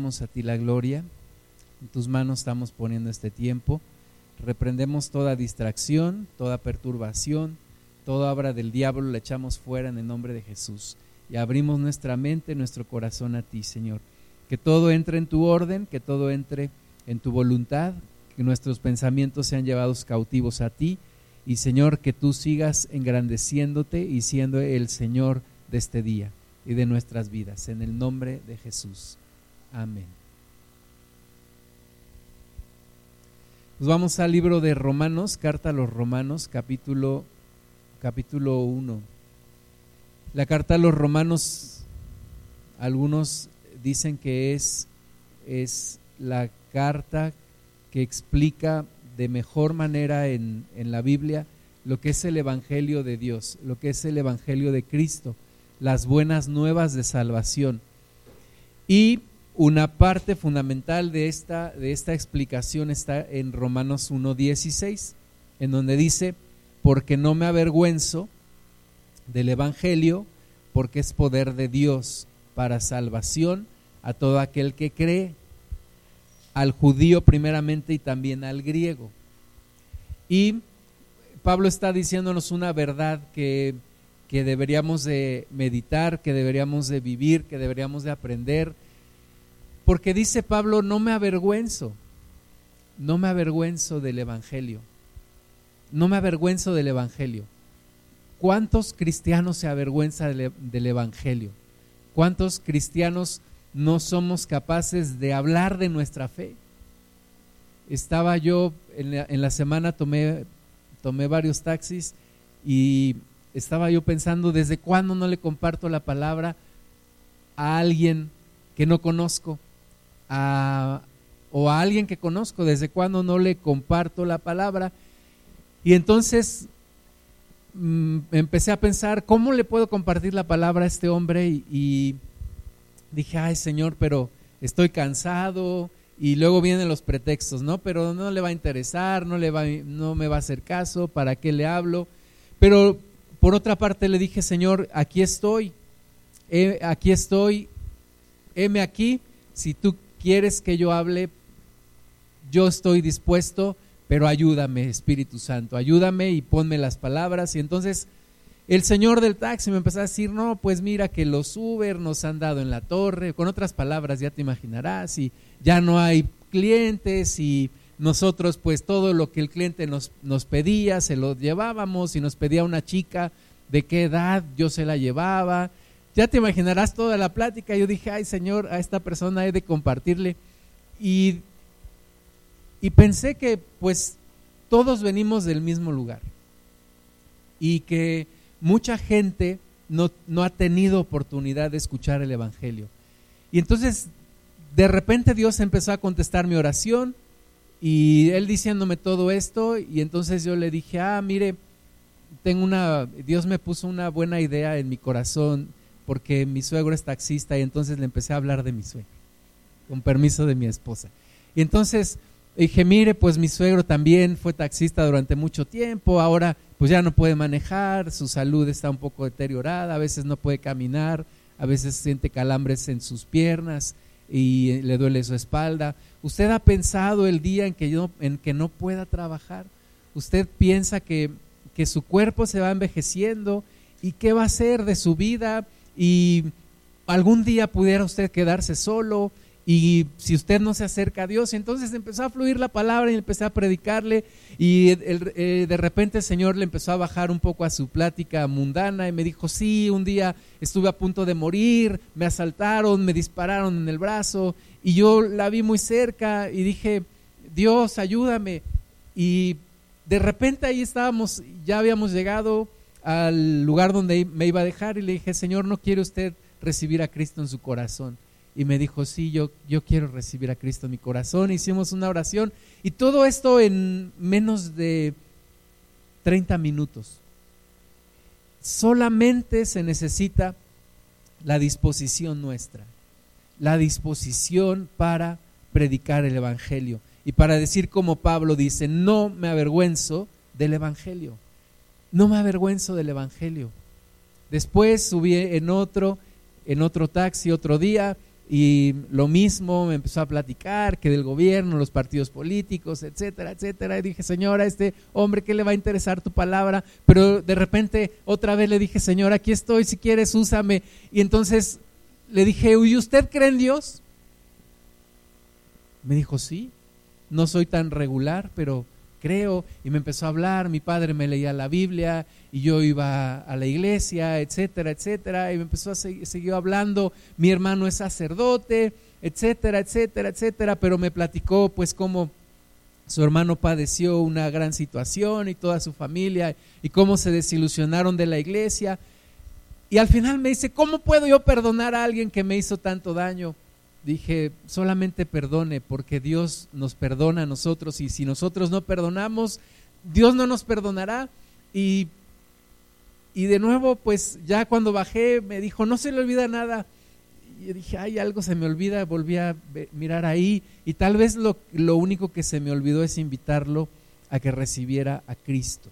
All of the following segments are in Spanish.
a ti la gloria. En tus manos estamos poniendo este tiempo. Reprendemos toda distracción, toda perturbación, toda obra del diablo, la echamos fuera en el nombre de Jesús. Y abrimos nuestra mente, nuestro corazón a ti, Señor. Que todo entre en tu orden, que todo entre en tu voluntad, que nuestros pensamientos sean llevados cautivos a ti. Y Señor, que tú sigas engrandeciéndote y siendo el Señor de este día y de nuestras vidas. En el nombre de Jesús. Amén. Vamos al libro de Romanos, carta a los Romanos, capítulo, capítulo 1. La carta a los Romanos, algunos dicen que es, es la carta que explica de mejor manera en, en la Biblia lo que es el Evangelio de Dios, lo que es el Evangelio de Cristo, las buenas nuevas de salvación. Y una parte fundamental de esta, de esta explicación está en Romanos 1.16, en donde dice, porque no me avergüenzo del Evangelio, porque es poder de Dios para salvación a todo aquel que cree, al judío primeramente y también al griego. Y Pablo está diciéndonos una verdad que, que deberíamos de meditar, que deberíamos de vivir, que deberíamos de aprender, porque dice Pablo, no me avergüenzo, no me avergüenzo del Evangelio, no me avergüenzo del Evangelio. ¿Cuántos cristianos se avergüenzan del, Evangelio? ¿Cuántos cristianos no somos capaces de hablar de nuestra fe? Estaba yo, en la, semana tomé, tomé varios taxis y estaba yo pensando, ¿desde cuándo no le comparto la palabra a alguien que no conozco? O a alguien que conozco, desde cuando no le comparto la palabra. Y entonces mm, empecé a pensar, ¿cómo le puedo compartir la palabra a este hombre? Y, dije, ay Señor, pero estoy cansado. Y luego vienen los pretextos, ¿no? Pero no le va a interesar, no, le va, no me va a hacer caso, ¿para qué le hablo? Pero por otra parte le dije, Señor, aquí estoy, aquí estoy, heme aquí, si tú quieres que yo hable, yo estoy dispuesto, pero ayúdame, Espíritu Santo, ayúdame y ponme las palabras. Y entonces el señor del taxi me empezó a decir, no, pues mira que los Uber nos han dado en la torre, con otras palabras ya te imaginarás, y ya no hay clientes y nosotros pues todo lo que el cliente nos, nos pedía se lo llevábamos y nos pedía una chica de qué edad yo se la llevaba ya te imaginarás toda la plática. Yo dije, ay Señor, a esta persona he de compartirle. Y, y pensé que pues todos venimos del mismo lugar. Y que mucha gente no, no ha tenido oportunidad de escuchar el Evangelio. Y entonces, de repente Dios empezó a contestar mi oración y él diciéndome todo esto y entonces yo le dije, ah, mire, tengo una, Dios me puso una buena idea en mi corazón porque mi suegro es taxista y entonces le empecé a hablar de mi suegro, con permiso de mi esposa. Y entonces dije, mire, pues mi suegro también fue taxista durante mucho tiempo, ahora pues ya no puede manejar, su salud está un poco deteriorada, a veces no puede caminar, a veces siente calambres en sus piernas y le duele su espalda. ¿Usted ha pensado el día en que, yo, en que no pueda trabajar? ¿Usted piensa que, que su cuerpo se va envejeciendo y qué va a hacer de su vida? Y algún día pudiera usted quedarse solo y si usted no se acerca a Dios, entonces empezó a fluir la palabra y empecé a predicarle y eh, de repente el Señor le empezó a bajar un poco a su plática mundana y me dijo, sí, un día estuve a punto de morir, me asaltaron, me dispararon en el brazo y yo la vi muy cerca y dije, Dios, ayúdame. Y de repente ahí estábamos, ya habíamos llegado al lugar donde me iba a dejar y le dije, Señor, ¿no quiere usted recibir a Cristo en su corazón? Y me dijo, sí, yo, yo quiero recibir a Cristo en mi corazón. Hicimos una oración y todo esto en menos de 30 minutos. Solamente se necesita la disposición nuestra, la disposición para predicar el Evangelio y para decir como Pablo dice, no me avergüenzo del Evangelio no me avergüenzo del Evangelio. Después subí en otro, en otro taxi otro día y lo mismo me empezó a platicar que del gobierno, los partidos políticos, etcétera, etcétera. Y dije, señora, este hombre, ¿qué le va a interesar tu palabra? Pero de repente otra vez le dije, señora, aquí estoy, si quieres, úsame. Y entonces le dije, ¿y usted cree en Dios? Me dijo, sí, no soy tan regular, pero creo. Y me empezó a hablar, mi padre me leía la Biblia y yo iba a la iglesia, etcétera, etcétera. Y me empezó a seguir, hablando, mi hermano es sacerdote, etcétera, etcétera, etcétera. Pero me platicó pues cómo su hermano padeció una gran situación y toda su familia y cómo se desilusionaron de la iglesia. Y al final me dice, ¿cómo puedo yo perdonar a alguien que me hizo tanto daño? Dije, solamente perdone, porque Dios nos perdona a nosotros y si nosotros no perdonamos, Dios no nos perdonará. Y, y de nuevo, pues ya cuando bajé, me dijo, no se le olvida nada. Y dije, ay, algo se me olvida, volví a mirar ahí y tal vez lo, lo único que se me olvidó es invitarlo a que recibiera a Cristo.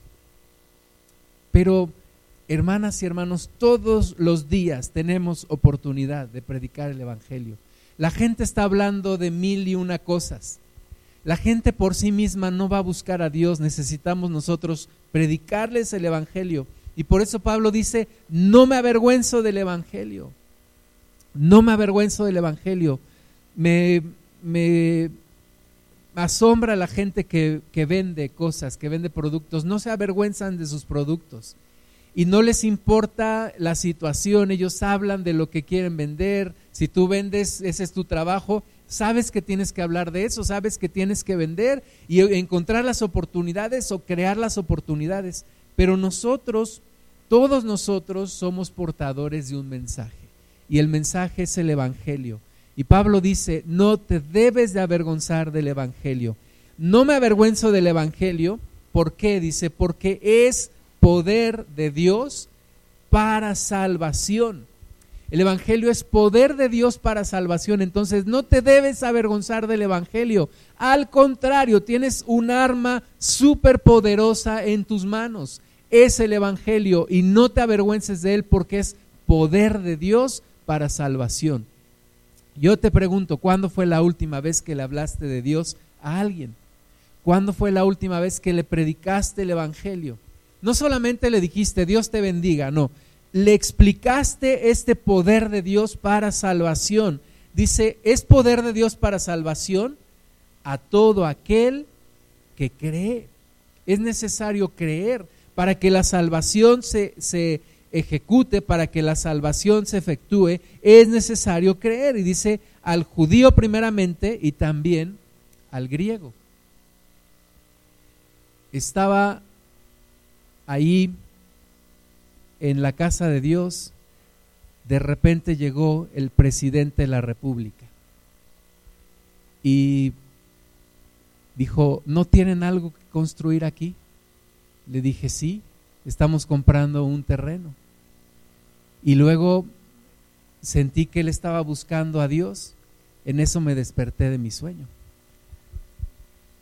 Pero, hermanas y hermanos, todos los días tenemos oportunidad de predicar el Evangelio la gente está hablando de mil y una cosas. La gente por sí misma no va a buscar a Dios. Necesitamos nosotros predicarles el Evangelio. Y por eso Pablo dice, no me avergüenzo del Evangelio. No me avergüenzo del Evangelio. Me, asombra la gente que, que vende cosas, que vende productos. No se avergüenzan de sus productos y no les importa la situación, ellos hablan de lo que quieren vender, si tú vendes, ese es tu trabajo, sabes que tienes que hablar de eso, sabes que tienes que vender y encontrar las oportunidades o crear las oportunidades, pero nosotros, todos nosotros somos portadores de un mensaje y el mensaje es el Evangelio. Y Pablo dice, no te debes de avergonzar del Evangelio. No me avergüenzo del Evangelio, ¿por qué? Dice, porque es poder de Dios para salvación. El Evangelio es poder de Dios para salvación. Entonces no te debes avergonzar del Evangelio. Al contrario, tienes un arma súper poderosa en tus manos. Es el Evangelio y no te avergüences de él porque es poder de Dios para salvación. Yo te pregunto, ¿cuándo fue la última vez que le hablaste de Dios a alguien? ¿Cuándo fue la última vez que le predicaste el Evangelio? No solamente le dijiste Dios te bendiga, no, le explicaste este poder de Dios para salvación. Dice, es poder de Dios para salvación a todo aquel que cree. Es necesario creer para que la salvación se, se ejecute, para que la salvación se efectúe, es necesario creer. Y dice al judío primeramente y también al griego. Estaba ahí en la casa de Dios, de repente llegó el presidente de la República y dijo, ¿no tienen algo que construir aquí? Le dije, sí, estamos comprando un terreno. Y luego sentí que él estaba buscando a Dios, en eso me desperté de mi sueño.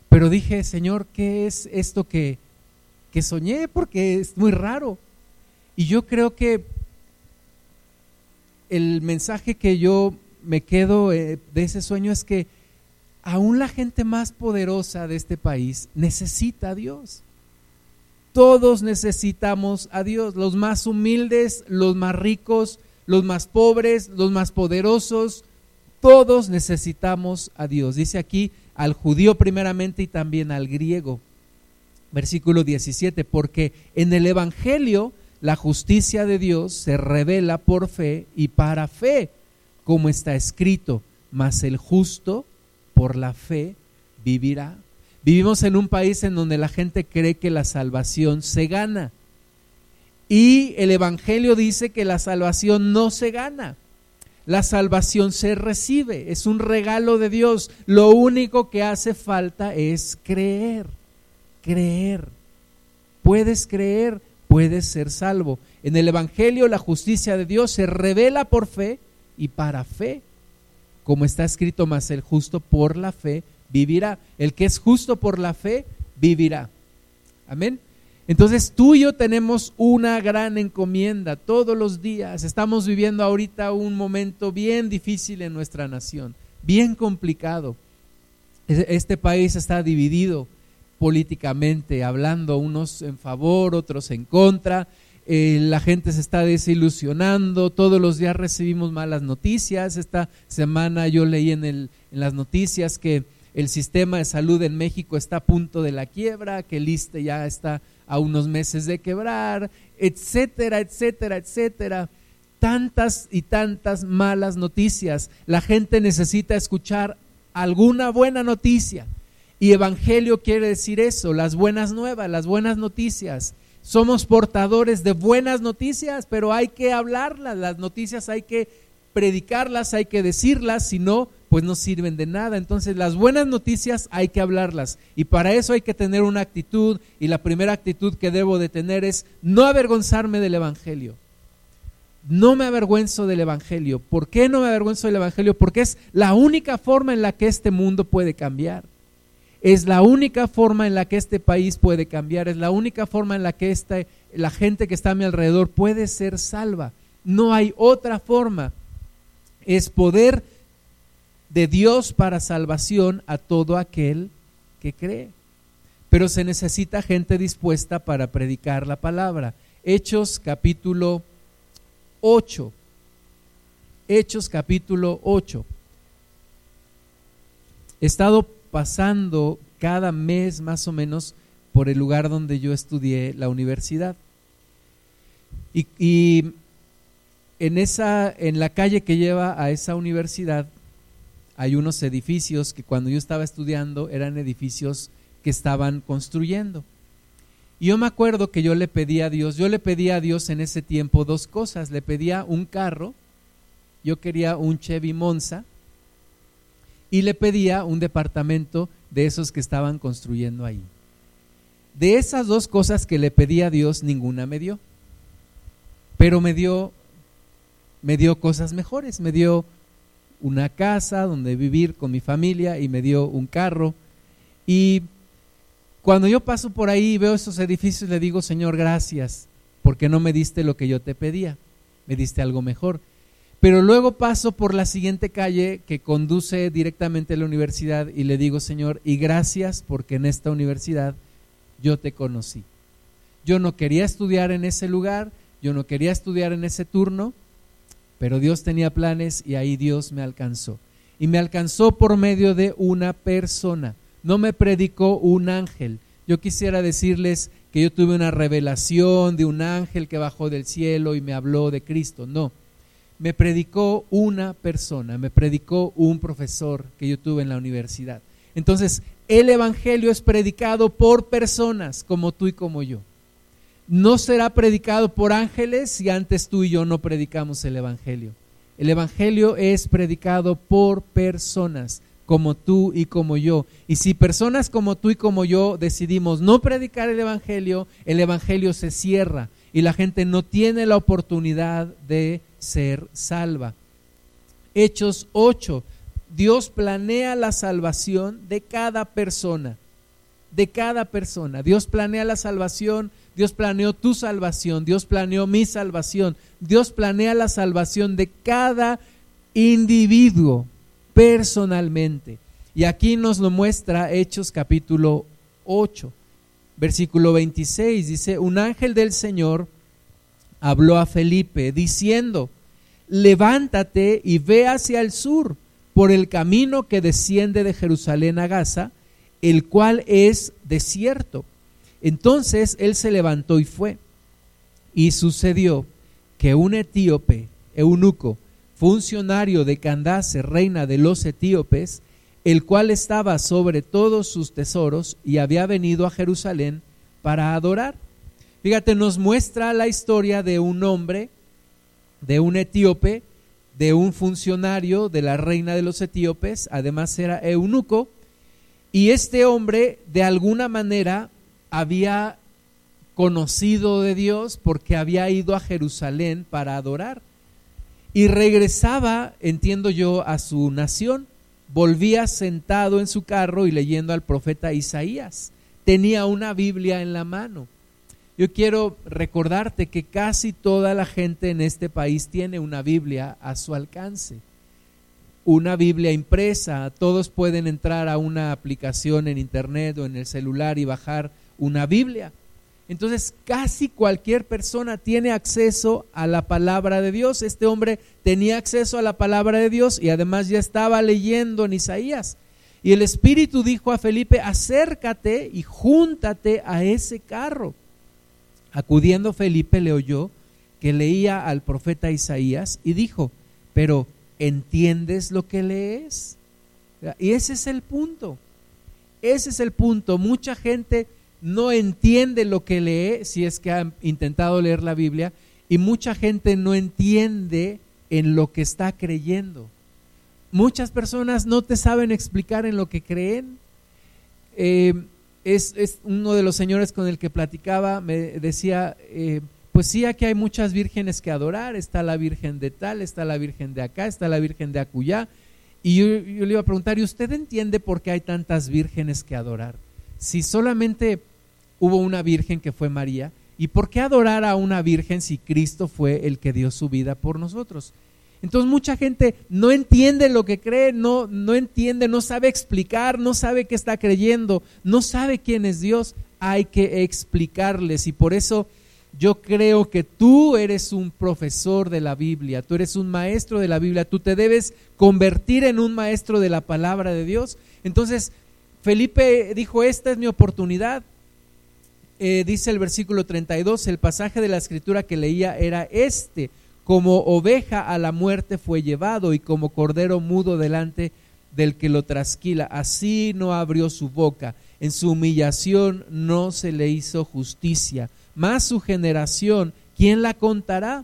Pero dije, Señor, ¿qué es esto que que soñé porque es muy raro. Y yo creo que el mensaje que yo me quedo eh, de ese sueño es que aún la gente más poderosa de este país necesita a Dios. Todos necesitamos a Dios, los más humildes, los más ricos, los más pobres, los más poderosos, todos necesitamos a Dios. Dice aquí al judío primeramente y también al griego versículo 17, porque en el Evangelio la justicia de Dios se revela por fe y para fe, como está escrito, mas el justo por la fe vivirá. Vivimos en un país en donde la gente cree que la salvación se gana. Y el Evangelio dice que la salvación no se gana. La salvación se recibe, es un regalo de Dios. Lo único que hace falta es creer creer. Puedes creer, puedes ser salvo. En el Evangelio la justicia de Dios se revela por fe y para fe. Como está escrito, más el justo por la fe vivirá. El que es justo por la fe vivirá. Amén. Entonces tú y yo tenemos una gran encomienda todos los días. Estamos viviendo ahorita un momento bien difícil en nuestra nación, bien complicado. Este país está dividido políticamente, hablando unos en favor, otros en contra. Eh, la gente se está desilusionando, todos los días recibimos malas noticias. Esta semana yo leí en, el, en las noticias que el sistema de salud en México está a punto de la quiebra, que el ISTE ya está a unos meses de quebrar, etcétera, etcétera, etcétera. Tantas y tantas malas noticias. La gente necesita escuchar alguna buena noticia. Y evangelio quiere decir eso, las buenas nuevas, las buenas noticias. Somos portadores de buenas noticias, pero hay que hablarlas, las noticias hay que predicarlas, hay que decirlas, si no, pues no sirven de nada. Entonces las buenas noticias hay que hablarlas y para eso hay que tener una actitud y la primera actitud que debo de tener es no avergonzarme del Evangelio. No me avergüenzo del Evangelio. ¿Por qué no me avergüenzo del Evangelio? Porque es la única forma en la que este mundo puede cambiar. Es la única forma en la que este país puede cambiar. Es la única forma en la que esta, la gente que está a mi alrededor puede ser salva. No hay otra forma. Es poder de Dios para salvación a todo aquel que cree. Pero se necesita gente dispuesta para predicar la palabra. Hechos capítulo 8. Hechos capítulo 8. He estado pasando cada mes más o menos por el lugar donde yo estudié la universidad. Y, en, esa, en la calle que lleva a esa universidad hay unos edificios que cuando yo estaba estudiando eran edificios que estaban construyendo. Y yo me acuerdo que yo le pedía a Dios, yo le pedía a Dios en ese tiempo dos cosas. Le pedía un carro, yo quería un Chevy Monza, y le pedía un departamento de esos que estaban construyendo ahí. De esas dos cosas que le pedía a Dios, ninguna me dio. Pero me dio, me dio cosas mejores, me dio una casa donde vivir con mi familia y me dio un carro. Y cuando yo paso por ahí y veo esos edificios, le digo, Señor, gracias, porque no me diste lo que yo te pedía, me diste algo mejor. Pero luego paso por la siguiente calle que conduce directamente a la universidad y le digo, Señor, y gracias porque en esta universidad yo te conocí. Yo no quería estudiar en ese lugar, yo no quería estudiar en ese turno, pero Dios tenía planes y ahí Dios me alcanzó. Y me alcanzó por medio de una persona. No me predicó un ángel. Yo quisiera decirles que yo tuve una revelación de un ángel que bajó del cielo y me habló de Cristo. No. Me predicó una persona, me predicó un profesor que yo tuve en la universidad. Entonces, el Evangelio es predicado por personas como tú y como yo no será predicado por ángeles si antes tú y yo no predicamos el Evangelio. El Evangelio es predicado por personas como tú y como yo. Y si personas como tú y como yo decidimos no predicar el Evangelio, el Evangelio se cierra y la gente no tiene la oportunidad de ser salva. Hechos 8. Dios planea la salvación de cada persona. De cada persona. Dios planea la salvación Dios planeó tu salvación, Dios planeó mi salvación, Dios planea la salvación de cada individuo personalmente. Y aquí nos lo muestra Hechos capítulo 8, versículo 26. Dice, un ángel del Señor habló a Felipe diciendo, levántate y ve hacia el sur por el camino que desciende de Jerusalén a Gaza, el cual es desierto entonces él se levantó y fue. Y sucedió que un etíope, eunuco, funcionario de Candace, reina de los etíopes, el cual estaba sobre todos sus tesoros y había venido a Jerusalén para adorar. Fíjate, nos muestra la historia de un hombre, de un etíope, de un funcionario de la reina de los etíopes, además era eunuco, y este hombre de alguna manera había conocido de Dios porque había ido a Jerusalén para adorar. Y regresaba, entiendo yo, a su nación. Volvía sentado en su carro y leyendo al profeta Isaías. Tenía una Biblia en la mano. Yo quiero recordarte que casi toda la gente en este país tiene una Biblia a su alcance. Una Biblia impresa, todos pueden entrar a una aplicación en internet o en el celular y bajar una Biblia. Entonces casi cualquier persona tiene acceso a la palabra de Dios. Este hombre tenía acceso a la palabra de Dios y además ya estaba leyendo en Isaías. Y el Espíritu dijo a Felipe, acércate y júntate a ese carro. Acudiendo Felipe le oyó que leía al profeta Isaías y dijo, pero ¿entiendes lo que lees? Y ese es el punto. Ese es el punto. Mucha gente no entiende lo que lee si es que ha intentado leer la Biblia y mucha gente no entiende en lo que está creyendo. Muchas personas no te saben explicar en lo que creen. Eh, es, uno de los señores con el que platicaba, me decía, eh, pues sí, aquí hay muchas vírgenes que adorar, está la Virgen de tal, está la Virgen de acá, está la Virgen de acullá. Y yo, yo le iba a preguntar, ¿y usted entiende por qué hay tantas vírgenes que adorar? si solamente hubo una virgen que fue María, ¿y por qué adorar a una virgen si Cristo fue el que dio su vida por nosotros? Entonces mucha gente no entiende lo que cree, no, no entiende, no sabe explicar, no sabe qué está creyendo, no sabe quién es Dios. Hay que explicarles y por eso yo creo que tú eres un profesor de la Biblia, tú eres un maestro de la Biblia, tú te debes convertir en un maestro de la palabra de Dios. Entonces Felipe dijo, esta es mi oportunidad. Eh, dice el versículo 32, el pasaje de la escritura que leía era este, como oveja a la muerte fue llevado y como cordero mudo delante del que lo trasquila, así no abrió su boca, en su humillación no se le hizo justicia, más su generación, ¿quién la contará?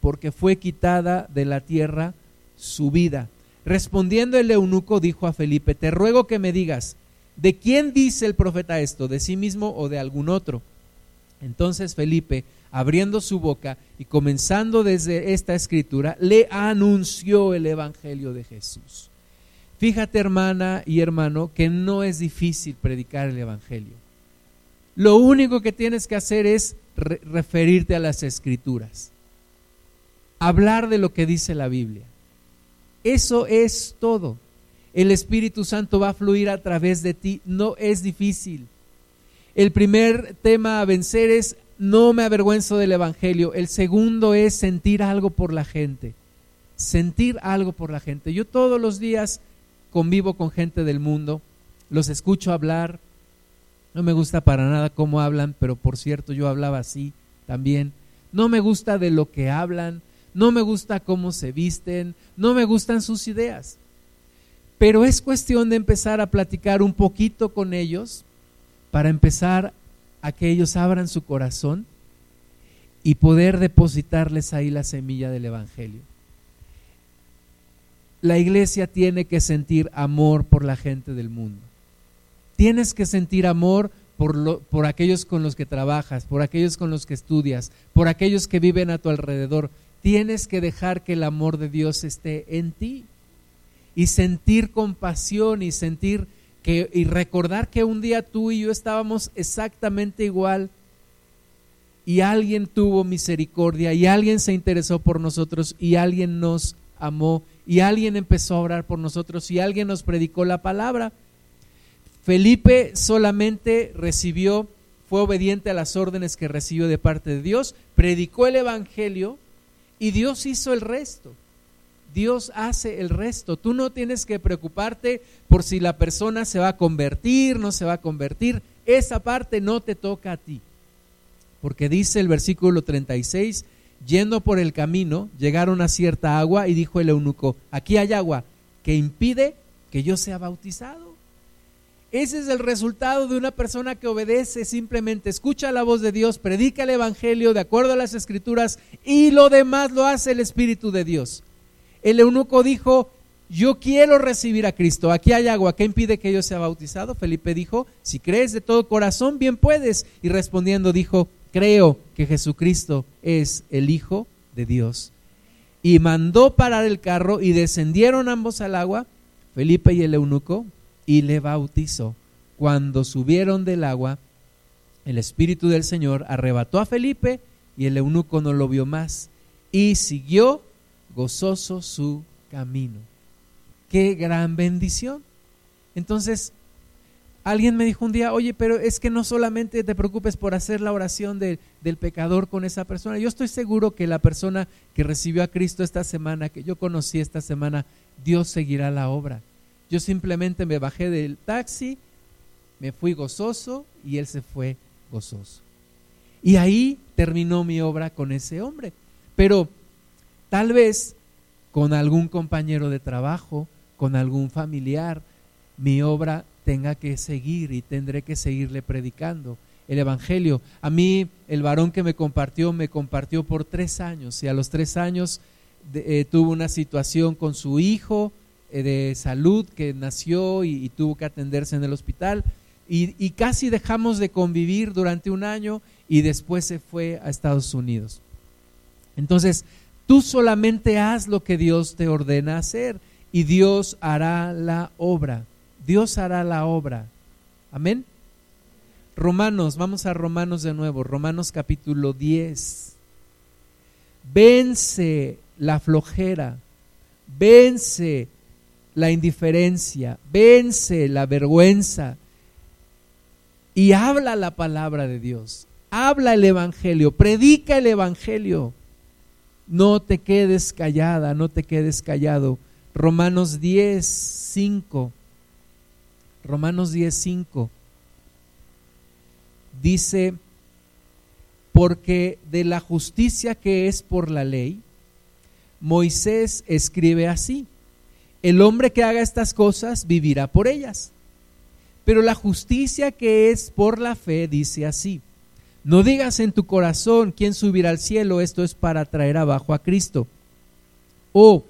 Porque fue quitada de la tierra su vida. Respondiendo el eunuco dijo a Felipe, te ruego que me digas, ¿De quién dice el profeta esto? ¿De sí mismo o de algún otro? Entonces Felipe, abriendo su boca y comenzando desde esta escritura, le anunció el Evangelio de Jesús. Fíjate hermana y hermano que no es difícil predicar el Evangelio. Lo único que tienes que hacer es referirte a las escrituras, hablar de lo que dice la Biblia. Eso es todo el Espíritu Santo va a fluir a través de ti. No es difícil. El primer tema a vencer es no me avergüenzo del Evangelio. El segundo es sentir algo por la gente. Sentir algo por la gente. Yo todos los días convivo con gente del mundo, los escucho hablar. No me gusta para nada cómo hablan, pero por cierto yo hablaba así también. No me gusta de lo que hablan, no me gusta cómo se visten, no me gustan sus ideas. Pero es cuestión de empezar a platicar un poquito con ellos para empezar a que ellos abran su corazón y poder depositarles ahí la semilla del Evangelio. La iglesia tiene que sentir amor por la gente del mundo. Tienes que sentir amor por, por aquellos con los que trabajas, por aquellos con los que estudias, por aquellos que viven a tu alrededor. Tienes que dejar que el amor de Dios esté en ti y sentir compasión y sentir y recordar que un día tú y yo estábamos exactamente igual y alguien tuvo misericordia y alguien se interesó por nosotros y alguien nos amó y alguien empezó a orar por nosotros y alguien nos predicó la palabra. Felipe solamente recibió, fue obediente a las órdenes que recibió de parte de Dios, predicó el Evangelio y Dios hizo el resto. Dios hace el resto. Tú no tienes que preocuparte por si la persona se va a convertir, no se va a convertir. Esa parte no te toca a ti. Porque dice el versículo 36, yendo por el camino, llegaron a cierta agua y dijo el eunuco, aquí hay agua que impide que yo sea bautizado. Ese es el resultado de una persona que obedece, simplemente escucha la voz de Dios, predica el Evangelio de acuerdo a las escrituras y lo demás lo hace el Espíritu de Dios. El eunuco dijo, yo quiero recibir a Cristo, aquí hay agua, ¿qué impide que yo sea bautizado? Felipe dijo, si crees de todo corazón, bien puedes. Y respondiendo dijo, creo que Jesucristo es el Hijo de Dios. Y mandó parar el carro y descendieron ambos al agua, Felipe y el eunuco, y le bautizó. Cuando subieron del agua, el Espíritu del Señor arrebató a Felipe y el eunuco no lo vio más y siguió gozoso su camino. Qué gran bendición. Entonces, alguien me dijo un día, oye, pero es que no solamente te preocupes por hacer la oración del pecador con esa persona. Yo estoy seguro que la persona que recibió a Cristo esta semana, que yo conocí esta semana, Dios seguirá la obra. Yo simplemente me bajé del taxi, me fui gozoso y él se fue gozoso. Y ahí terminó mi obra con ese hombre. Pero tal vez con algún compañero de trabajo, con algún familiar, mi obra tenga que seguir y tendré que seguirle predicando el Evangelio. A mí el varón que me compartió me compartió por tres años y a los tres años eh, tuvo una situación con su hijo eh, de salud que nació y, tuvo que atenderse en el hospital y, casi dejamos de convivir durante un año y después se fue a Estados Unidos. Entonces, tú solamente haz lo que Dios te ordena hacer y Dios hará la obra. Dios hará la obra. Amén. Romanos, vamos a Romanos de nuevo, Romanos capítulo 10. Vence la flojera, vence la indiferencia, vence la vergüenza, y habla la palabra de Dios, habla el Evangelio, predica el Evangelio. No te quedes callada, no te quedes callado. Romanos 10, 5. Romanos 10, 5. Dice, porque de la justicia que es por la ley, Moisés escribe así, el hombre que haga estas cosas vivirá por ellas. Pero la justicia que es por la fe dice así, no digas en tu corazón quién subirá al cielo, esto es para traer abajo a Cristo. O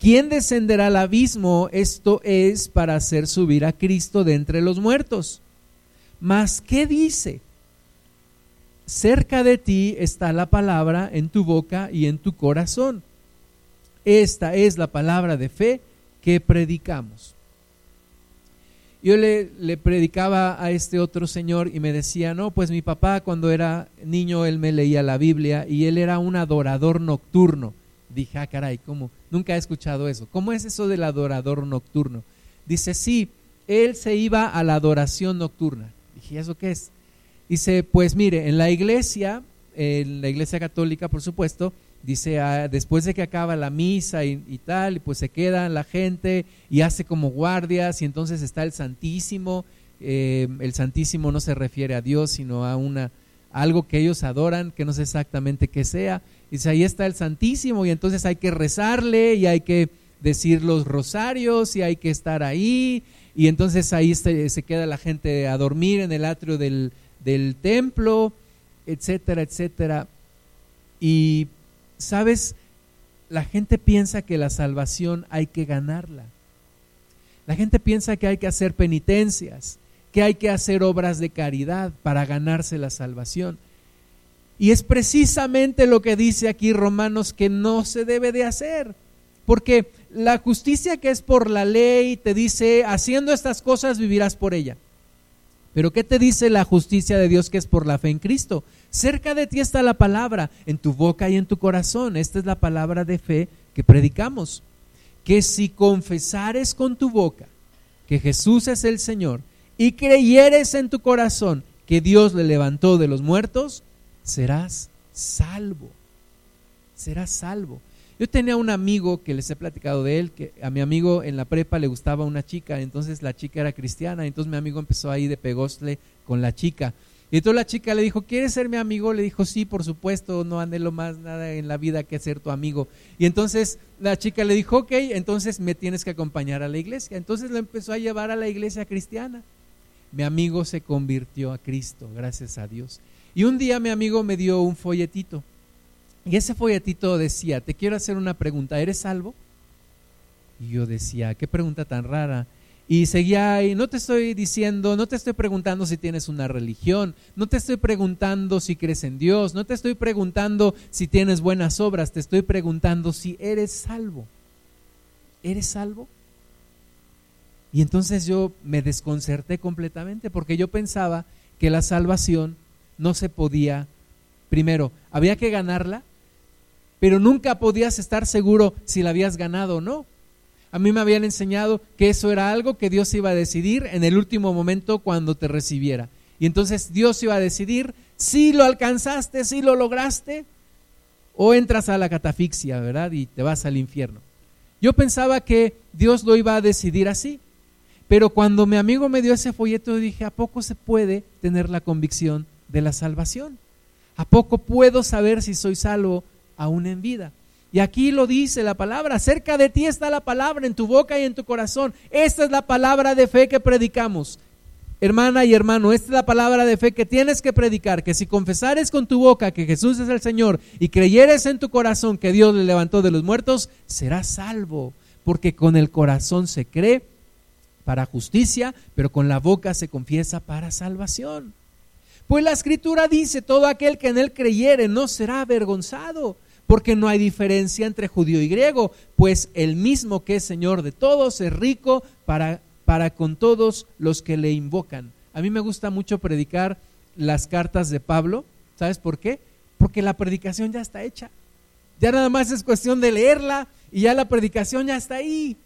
quién descenderá al abismo, esto es para hacer subir a Cristo de entre los muertos. Mas, ¿qué dice? Cerca de ti está la palabra en tu boca y en tu corazón. Esta es la palabra de fe que predicamos. Yo le, le, predicaba a este otro señor y me decía, no, pues mi papá cuando era niño él me leía la Biblia y él era un adorador nocturno. Dije, ah, caray, ¿cómo? Nunca he escuchado eso. ¿Cómo es eso del adorador nocturno? Dice, sí, él se iba a la adoración nocturna. Dije, ¿eso qué es? Dice, pues mire, en la iglesia, en la iglesia católica, por supuesto, dice, ah, después de que acaba la misa y, y, tal, pues se queda la gente y hace como guardias y entonces está el Santísimo. Eh, el Santísimo no se refiere a Dios, sino a una algo que ellos adoran, que no sé exactamente qué sea. Dice, ahí está el Santísimo y entonces hay que rezarle y hay que decir los rosarios y hay que estar ahí. Y entonces ahí se, se queda la gente a dormir en el atrio del, del templo, etcétera, etcétera. Y ¿Sabes? La gente piensa que la salvación hay que ganarla. La gente piensa que hay que hacer penitencias, que hay que hacer obras de caridad para ganarse la salvación. Y es precisamente lo que dice aquí Romanos que no se debe de hacer. Porque la justicia que es por la ley te dice, haciendo estas cosas vivirás por ella. Pero ¿qué te dice la justicia de Dios que es por la fe en Cristo? Cerca de ti está la palabra, en tu boca y en tu corazón. Esta es la palabra de fe que predicamos. Que si confesares con tu boca que Jesús es el Señor y creyeres en tu corazón que Dios le levantó de los muertos, serás salvo. Serás salvo. Yo tenía un amigo que les he platicado de él, que a mi amigo en la prepa le gustaba una chica, entonces la chica era cristiana, entonces mi amigo empezó ahí de pegosle con la chica. Y entonces la chica le dijo, ¿quieres ser mi amigo? Le dijo, sí, por supuesto, no anhelo más nada en la vida que ser tu amigo. Y entonces la chica le dijo, ok, entonces me tienes que acompañar a la iglesia. Entonces lo empezó a llevar a la iglesia cristiana. Mi amigo se convirtió a Cristo, gracias a Dios. Y un día mi amigo me dio un folletito. Y ese folletito decía, te quiero hacer una pregunta, ¿eres salvo? Y yo decía, qué pregunta tan rara. Y seguía ahí, no te estoy diciendo, no te estoy preguntando si tienes una religión, no te estoy preguntando si crees en Dios, no te estoy preguntando si tienes buenas obras, te estoy preguntando si eres salvo. ¿Eres salvo? Y entonces yo me desconcerté completamente porque yo pensaba que la salvación no se podía, primero, había que ganarla, pero nunca podías estar seguro si la habías ganado o no. A mí me habían enseñado que eso era algo que Dios iba a decidir en el último momento cuando te recibiera. Y entonces Dios iba a decidir si lo alcanzaste, si lo lograste, o entras a la catafixia, ¿verdad? Y te vas al infierno. Yo pensaba que Dios lo iba a decidir así, pero cuando mi amigo me dio ese folleto dije, ¿a poco se puede tener la convicción de la salvación? ¿A poco puedo saber si soy salvo aún en vida? Y aquí lo dice la palabra, cerca de ti está la palabra en tu boca y en tu corazón. Esta es la palabra de fe que predicamos. Hermana y hermano, esta es la palabra de fe que tienes que predicar, que si confesares con tu boca que Jesús es el Señor y creyeres en tu corazón que Dios le levantó de los muertos, serás salvo, porque con el corazón se cree para justicia, pero con la boca se confiesa para salvación. Pues la escritura dice, todo aquel que en él creyere no será avergonzado, porque no hay diferencia entre judío y griego, pues el mismo que es Señor de todos es rico para para con todos los que le invocan. A mí me gusta mucho predicar las cartas de Pablo. ¿Sabes por qué? Porque la predicación ya está hecha. Ya nada más es cuestión de leerla y ya la predicación ya está ahí.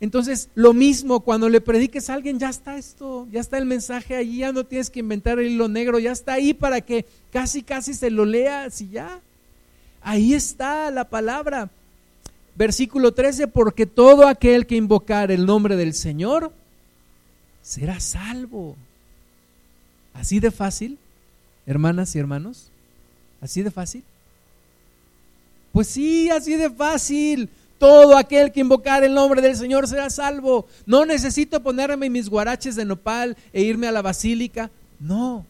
Entonces, lo mismo, cuando le prediques a alguien, ya está esto, ya está el mensaje allí, ya no tienes que inventar el hilo negro, ya está ahí para que casi, casi se lo leas y ya. Ahí está la palabra. Versículo 13, porque todo aquel que invocar el nombre del Señor será salvo. Así de fácil, hermanas y hermanos, así de fácil. Pues sí, así de fácil. Todo aquel que invocar el nombre del Señor será salvo. No necesito ponerme mis guaraches de nopal e irme a la basílica. No.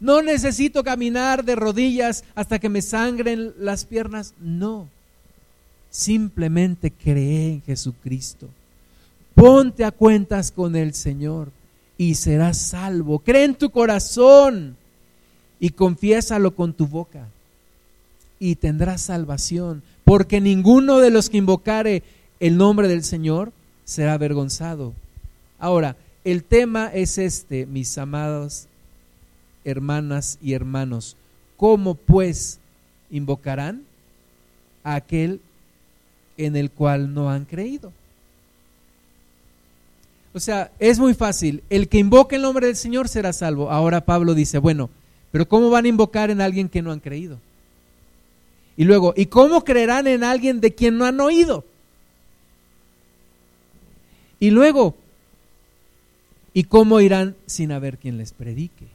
No necesito caminar de rodillas hasta que me sangren las piernas. No. Simplemente cree en Jesucristo. Ponte a cuentas con el Señor y serás salvo. Cree en tu corazón y confiésalo con tu boca y tendrás salvación, porque ninguno de los que invocare el nombre del Señor será avergonzado. Ahora, el tema es este, mis amados hermanas y hermanos. ¿Cómo pues invocarán a aquel en el cual no han creído? O sea, es muy fácil. El que invoque el nombre del Señor será salvo. Ahora Pablo dice, bueno, pero ¿cómo van a invocar en alguien que no han creído? Y luego, ¿y cómo creerán en alguien de quien no han oído? Y luego, ¿y cómo irán sin haber quien les predique?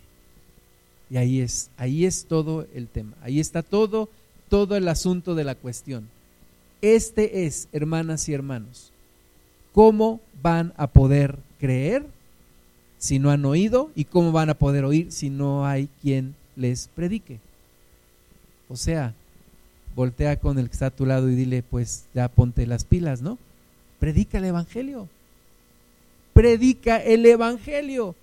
Y ahí es, ahí es todo el tema. Ahí está todo, todo el asunto de la cuestión. Este es, hermanas y hermanos, cómo van a poder creer si no han oído y cómo van a poder oír si no hay quien les predique. O sea, voltea con el que está a tu lado y dile, pues ya ponte las pilas, ¿no? Predica el Evangelio. Predica el Evangelio.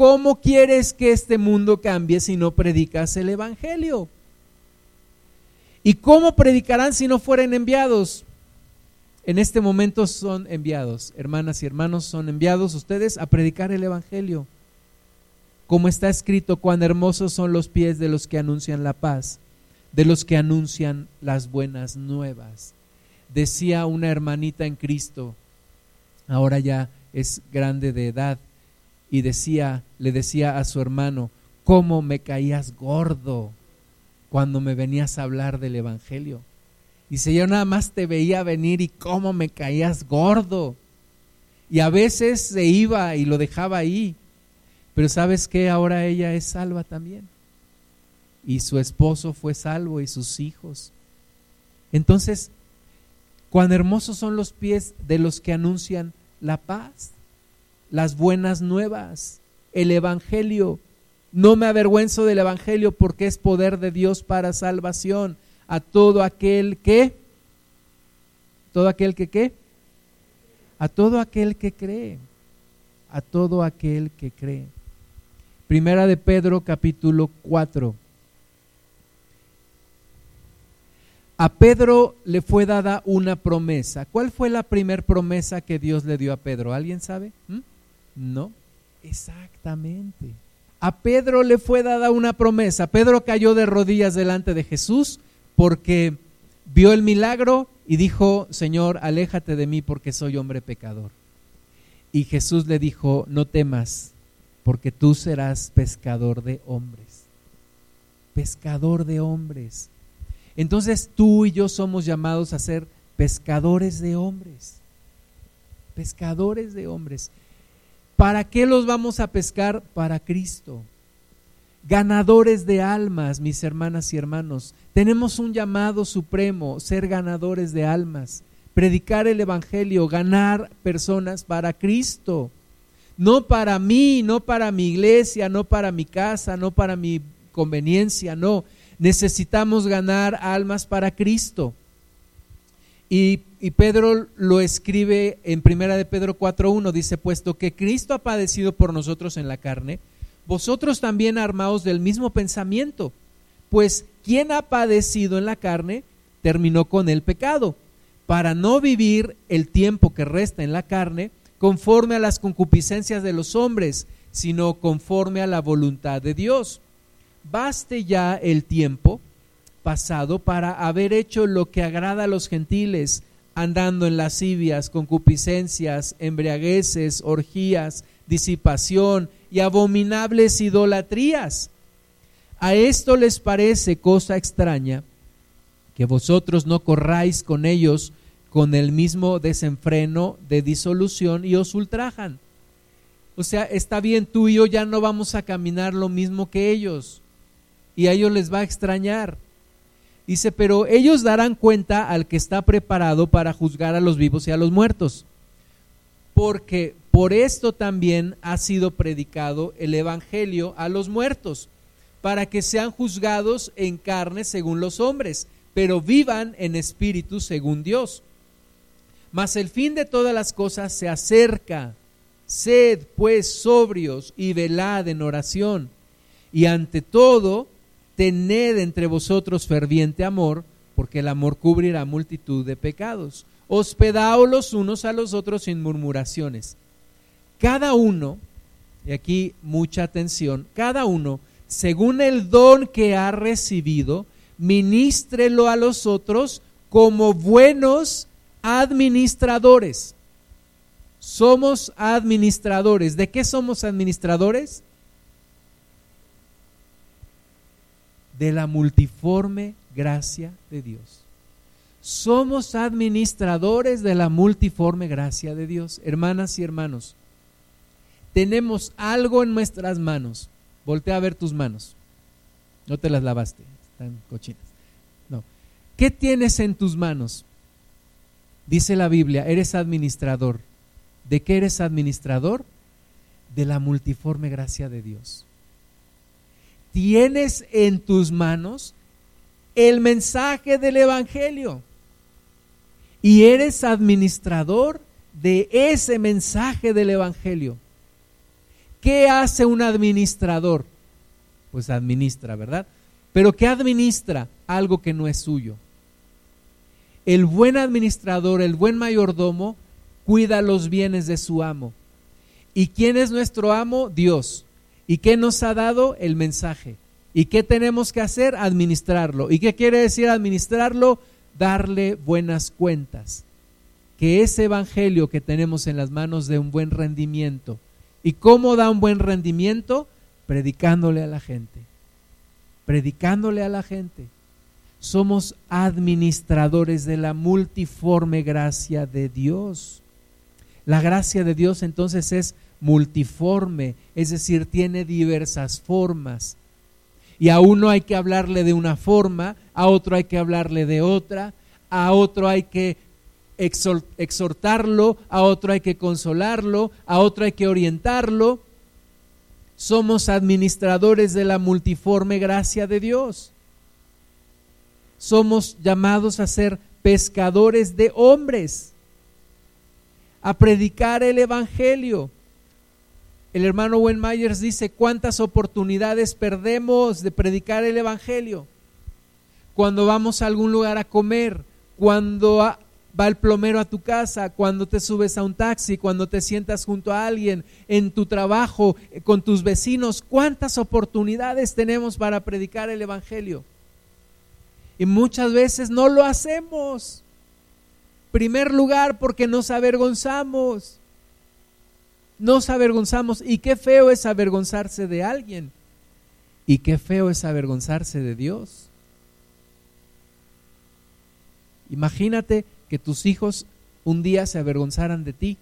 ¿Cómo quieres que este mundo cambie si no predicas el Evangelio? ¿Y cómo predicarán si no fueren enviados? en este momento son enviados, hermanas y hermanos, son enviados ustedes a predicar el Evangelio. Como está escrito, cuán hermosos son los pies de los que anuncian la paz, de los que anuncian las buenas nuevas. Decía una hermanita en Cristo, ahora ya es grande de edad, y decía, le decía a su hermano, cómo me caías gordo cuando me venías a hablar del Evangelio Dice, yo nada más te veía venir y cómo me caías gordo. Y a veces se iba y lo dejaba ahí. Pero sabes que ahora ella es salva también. Y su esposo fue salvo y sus hijos. Entonces, cuán hermosos son los pies de los que anuncian la paz, las buenas nuevas, el Evangelio. No me avergüenzo del Evangelio porque es poder de Dios para salvación a todo aquel que, todo aquel que qué, a todo aquel que cree, a todo aquel que cree. Primera de Pedro capítulo 4. A Pedro le fue dada una promesa. ¿Cuál fue la primera promesa que Dios le dio a Pedro? ¿Alguien sabe? ¿Mm? No, exactamente. a Pedro le fue dada una promesa. Pedro cayó de rodillas delante de Jesús porque vio el milagro y dijo, Señor, aléjate de mí porque soy hombre pecador. Y Jesús le dijo, no temas, porque tú serás pescador de hombres. Pescador de hombres. Entonces tú y yo somos llamados a ser pescadores de hombres. Pescadores de hombres. ¿Para qué los vamos a pescar? Para Cristo. Ganadores de almas, mis hermanas y hermanos. Tenemos un llamado supremo, ser ganadores de almas predicar el Evangelio, ganar personas para Cristo. No para mí, no para mi iglesia, no para mi casa, no para mi conveniencia, no. Necesitamos ganar almas para Cristo. Y, y Pedro lo escribe en Primera de Pedro 4.1, dice, puesto que Cristo ha padecido por nosotros en la carne, vosotros también armaos del mismo pensamiento, pues quien ha padecido en la carne terminó con el pecado para no vivir el tiempo que resta en la carne conforme a las concupiscencias de los hombres, sino conforme a la voluntad de Dios. Baste ya el tiempo pasado para haber hecho lo que agrada a los gentiles, andando en lascivias, concupiscencias, embriagueces, orgías, disipación y abominables idolatrías. A esto les parece cosa extraña que vosotros no corráis con ellos con el mismo desenfreno de disolución y os ultrajan. O sea, está bien, tú y yo ya no vamos a caminar lo mismo que ellos y a ellos les va a extrañar. Dice, pero ellos darán cuenta al que está preparado para juzgar a los vivos y a los muertos. Porque por esto también ha sido predicado el Evangelio a los muertos, para que sean juzgados en carne según los hombres, pero vivan en espíritu según Dios mas el fin de todas las cosas se acerca. Sed pues sobrios y velad en oración. Y ante todo, tened entre vosotros ferviente amor, porque el amor cubrirá multitud de pecados. Hospedaos los unos a los otros sin murmuraciones. Cada uno, y aquí mucha atención, cada uno, según el don que ha recibido, ministrelo a los otros como buenos administradores. Somos administradores. ¿De qué somos administradores? De la multiforme gracia de Dios. Somos administradores de la multiforme gracia de Dios. Hermanas y hermanos, tenemos algo en nuestras manos. Voltea a ver tus manos. No te las lavaste, están cochinas. No. ¿Qué tienes en tus manos? Dice la Biblia, eres administrador. ¿De qué eres administrador? De la multiforme gracia de Dios. Tienes en tus manos el mensaje del Evangelio y eres administrador de ese mensaje del Evangelio. ¿Qué hace un administrador? Pues administra, ¿verdad? Pero ¿qué administra? Algo que no es suyo el buen administrador, el buen mayordomo, cuida los bienes de su amo. ¿Y quién es nuestro amo? Dios. ¿Y qué nos ha dado? El mensaje. ¿Y qué tenemos que hacer? Administrarlo. ¿Y qué quiere decir administrarlo? Darle buenas cuentas. Que ese evangelio que tenemos en las manos dé un buen rendimiento. ¿Y cómo da un buen rendimiento? Predicándole a la gente. Predicándole a la gente somos administradores de la multiforme gracia de Dios. La gracia de Dios entonces es multiforme, es decir, tiene diversas formas. Y a uno hay que hablarle de una forma, a otro hay que hablarle de otra, a otro hay que exhortarlo, a otro hay que consolarlo, a otro hay que orientarlo. Somos administradores de la multiforme gracia de Dios somos llamados a ser pescadores de hombres, a predicar el Evangelio. El hermano Wen Myers dice, ¿cuántas oportunidades perdemos de predicar el Evangelio? Cuando vamos a algún lugar a comer, cuando va el plomero a tu casa, cuando te subes a un taxi, cuando te sientas junto a alguien, en tu trabajo, eh, con tus vecinos. ¿Cuántas oportunidades tenemos para predicar el Evangelio? Y muchas veces no lo hacemos. Primer lugar, porque nos avergonzamos. Nos avergonzamos. Y qué feo es avergonzarse de alguien. Y qué feo es avergonzarse de Dios. Imagínate que tus hijos un día se avergonzaran de ti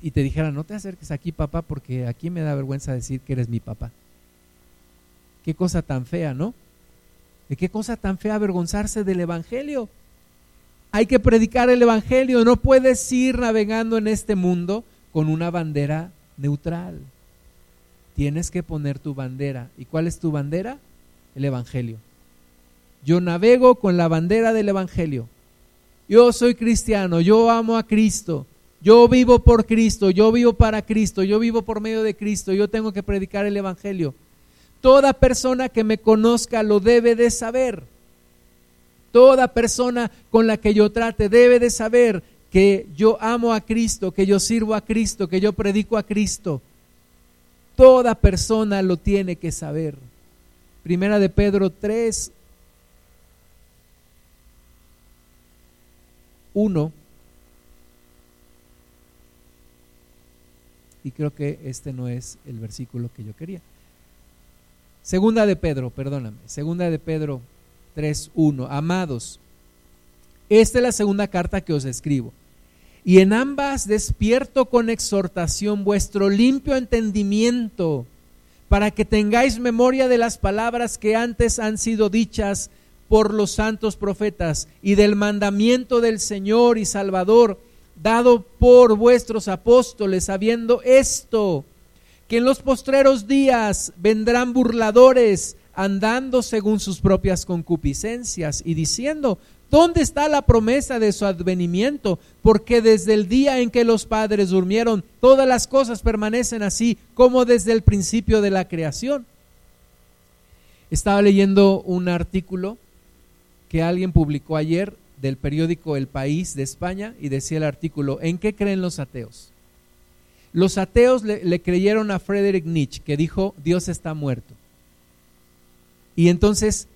y, te dijeran, no te acerques aquí papá porque aquí me da vergüenza decir que eres mi papá. Qué cosa tan fea, ¿no? ¿De qué cosa tan fea avergonzarse del Evangelio? Hay que predicar el Evangelio, no puedes ir navegando en este mundo con una bandera neutral. Tienes que poner tu bandera. ¿Y cuál es tu bandera? El Evangelio. Yo navego con la bandera del Evangelio. Yo soy cristiano, yo amo a Cristo, yo vivo por Cristo, yo vivo para Cristo, yo vivo por medio de Cristo, yo tengo que predicar el Evangelio. Toda persona que me conozca lo debe de saber. Toda persona con la que yo trate debe de saber que yo amo a Cristo, que yo sirvo a Cristo, que yo predico a Cristo. Toda persona lo tiene que saber. Primera de Pedro 3, 1. Y creo que este no es el versículo que yo quería. Segunda de Pedro, perdóname. Segunda de Pedro 3.1. Amados, esta es la segunda carta que os escribo. Y en ambas despierto con exhortación vuestro limpio entendimiento, para que tengáis memoria de las palabras que antes han sido dichas por los santos profetas y del mandamiento del Señor y Salvador dado por vuestros apóstoles, sabiendo esto, que en los postreros días vendrán burladores andando según sus propias concupiscencias y diciendo, ¿dónde está la promesa de su advenimiento? Porque desde el día en que los padres durmieron, todas las cosas permanecen así como desde el principio de la creación. Estaba leyendo un artículo que alguien publicó ayer del periódico El País de España y decía el artículo, ¿en qué creen los ateos? Los ateos le, creyeron a Friedrich Nietzsche que dijo, Dios está muerto. Y entonces,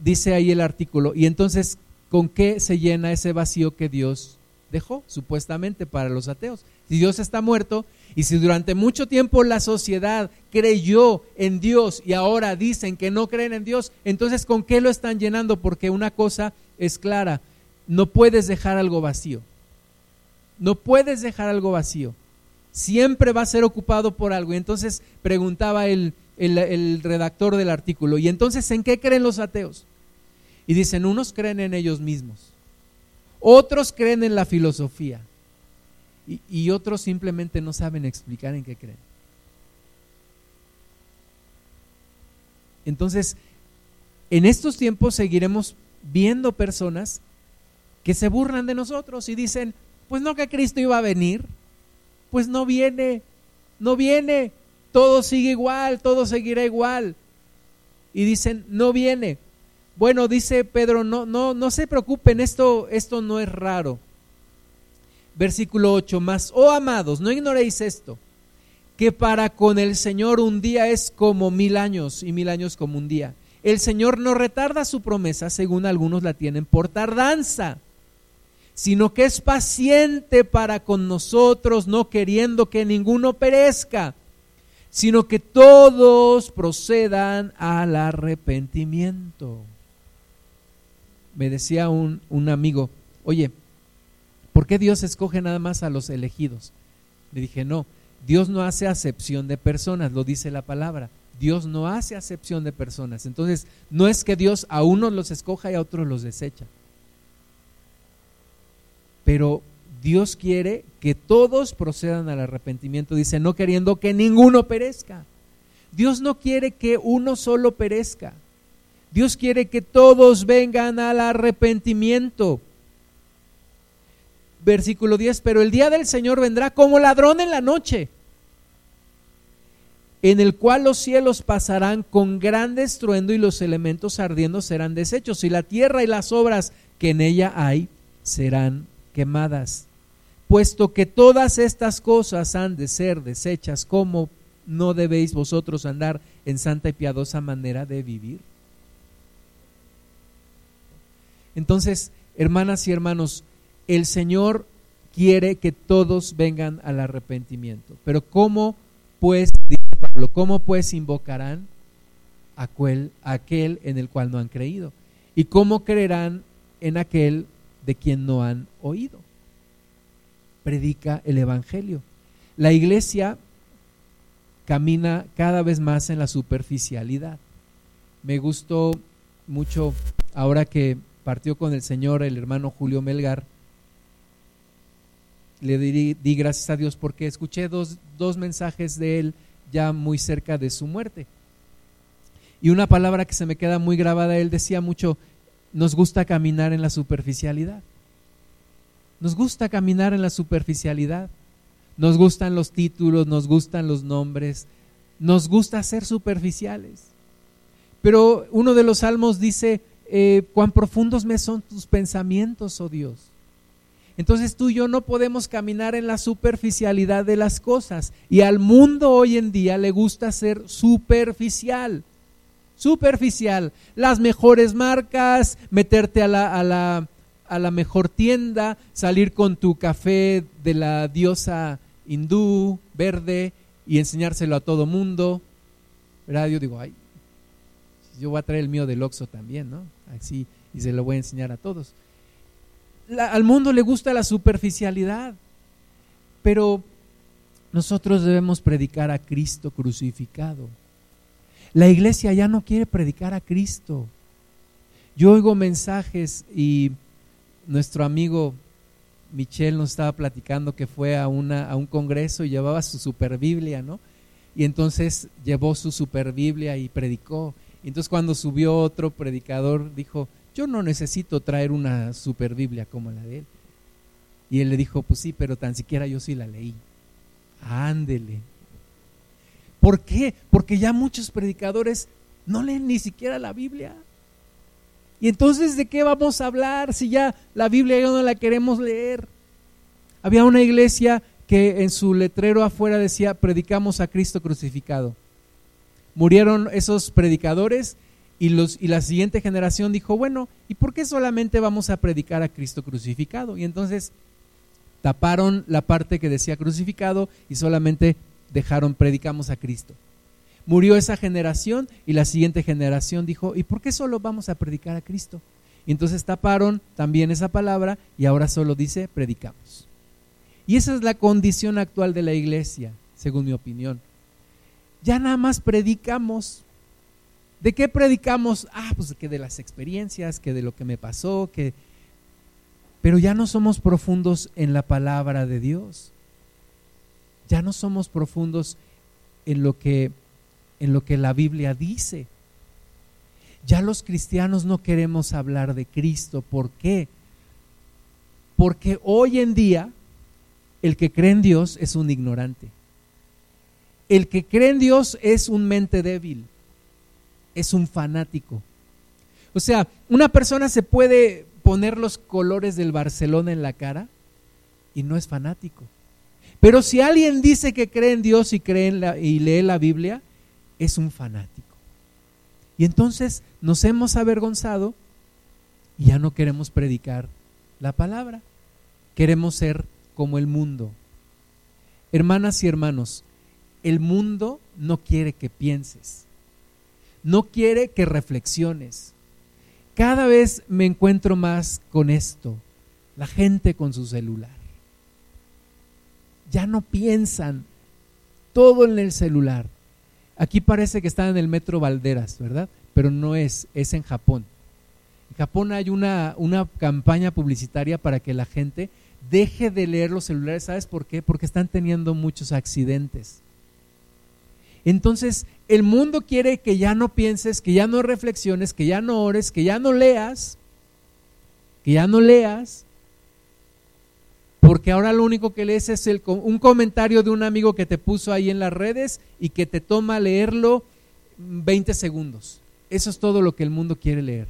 dice ahí el artículo, y entonces, ¿con qué se llena ese vacío que Dios dejó, supuestamente, para los ateos? Si Dios está muerto, y si durante mucho tiempo la sociedad creyó en Dios y ahora dicen que no creen en Dios, entonces ¿con qué lo están llenando? Porque una cosa es clara, no puedes dejar algo vacío. No puedes dejar algo vacío. Siempre va a ser ocupado por algo. Y entonces preguntaba el, el redactor del artículo, ¿y entonces en qué creen los ateos? Y dicen, unos creen en ellos mismos, otros creen en la filosofía, y, otros simplemente no saben explicar en qué creen. Entonces, en estos tiempos seguiremos viendo personas que se burlan de nosotros y dicen, pues no que Cristo iba a venir, pues no viene, no viene, todo sigue igual, todo seguirá igual. Y dicen, no viene. Bueno, dice Pedro, no, no, no se preocupen, esto, esto no es raro versículo 8 más, oh amados, no ignoréis esto, que para con el Señor un día es como mil años y mil años como un día. El Señor no retarda su promesa, según algunos la tienen por tardanza, sino que es paciente para con nosotros, no queriendo que ninguno perezca, sino que todos procedan al arrepentimiento. Me decía un, un amigo, oye, ¿Por qué Dios escoge nada más a los elegidos? Le dije, no, Dios no hace acepción de personas, lo dice la palabra. Dios no hace acepción de personas. Entonces, no es que Dios a unos los escoja y a otros los desecha. Pero Dios quiere que todos procedan al arrepentimiento. Dice, no queriendo que ninguno perezca. Dios no quiere que uno solo perezca. Dios quiere que todos vengan al arrepentimiento versículo 10, pero el día del Señor vendrá como ladrón en la noche, en el cual los cielos pasarán con gran estruendo y los elementos ardiendo serán deshechos, y la tierra y las obras que en ella hay serán quemadas. Puesto que todas estas cosas han de ser deshechas, ¿cómo no debéis vosotros andar en santa y piadosa manera de vivir? Entonces, hermanas y hermanos, el Señor quiere que todos vengan al arrepentimiento. Pero ¿cómo pues, dice Pablo, cómo pues invocarán a aquel, aquel en el cual no han creído? ¿Y cómo creerán en aquel de quien no han oído? Predica el Evangelio. La iglesia camina cada vez más en la superficialidad. Me gustó mucho ahora que partió con el Señor el hermano Julio Melgar, le di, gracias a Dios porque escuché dos, dos mensajes de él ya muy cerca de su muerte. Y una palabra que se me queda muy grabada, él decía mucho, nos gusta caminar en la superficialidad. Nos gusta caminar en la superficialidad. Nos gustan los títulos, nos gustan los nombres, nos gusta ser superficiales. Pero uno de los salmos dice, eh, cuán profundos me son tus pensamientos, oh Dios. Entonces tú y yo no podemos caminar en la superficialidad de las cosas. Y al mundo hoy en día le gusta ser superficial. Superficial. Las mejores marcas, meterte a la, a la, a la mejor tienda, salir con tu café de la diosa hindú, verde, y enseñárselo a todo mundo. ¿Verdad? Yo digo, ay, yo voy a traer el mío del Oxxo también, ¿no? Así, y se lo voy a enseñar a todos al mundo le gusta la superficialidad, pero nosotros debemos predicar a Cristo crucificado. La iglesia ya no quiere predicar a Cristo. Yo oigo mensajes y nuestro amigo Michel nos estaba platicando que fue a, una, a un congreso y llevaba su super Biblia, ¿no? Y entonces llevó su super Biblia y predicó. Y entonces cuando subió otro predicador dijo, yo no necesito traer una super Biblia como la de él. Y él le dijo, pues sí, pero tan siquiera yo sí la leí. Ándele. ¿Por qué? Porque ya muchos predicadores no leen ni siquiera la Biblia. Y entonces, ¿de qué vamos a hablar si ya la Biblia ya no la queremos leer? Había una iglesia que en su letrero afuera decía, predicamos a Cristo crucificado. Murieron esos predicadores y, los, y la siguiente generación dijo, bueno, ¿y por qué solamente vamos a predicar a Cristo crucificado? Y entonces taparon la parte que decía crucificado y solamente dejaron, predicamos a Cristo. Murió esa generación y la siguiente generación dijo, ¿y por qué solo vamos a predicar a Cristo? Y entonces taparon también esa palabra y ahora solo dice, predicamos. Y esa es la condición actual de la iglesia, según mi opinión. Ya nada más predicamos, ¿De qué predicamos? Ah, pues que de las experiencias, que de lo que me pasó, que... Pero ya no somos profundos en la palabra de Dios. Ya no somos profundos en lo que, en lo que la Biblia dice. Ya los cristianos no queremos hablar de Cristo. ¿Por qué? Porque hoy en día el que cree en Dios es un ignorante. El que cree en Dios es un mente débil es un fanático. O sea, una persona se puede poner los colores del Barcelona en la cara y no es fanático. Pero si alguien dice que cree en Dios y, cree en la, y lee la Biblia, es un fanático. Y entonces nos hemos avergonzado y ya no queremos predicar la palabra. Queremos ser como el mundo. Hermanas y hermanos, el mundo no quiere que pienses no quiere que reflexiones. Cada vez me encuentro más con esto, la gente con su celular. Ya no piensan, todo en el celular. Aquí parece que están en el metro Valderas, ¿verdad? Pero no es, es en Japón. En Japón hay una, una campaña publicitaria para que la gente deje de leer los celulares. ¿Sabes por qué? Porque están teniendo muchos accidentes. Entonces, el mundo quiere que ya no pienses, que ya no reflexiones, que ya no ores, que ya no leas, que ya no leas, porque ahora lo único que lees es un comentario de un amigo que te puso ahí en las redes y que te toma leerlo 20 segundos. Eso es todo lo que el mundo quiere leer.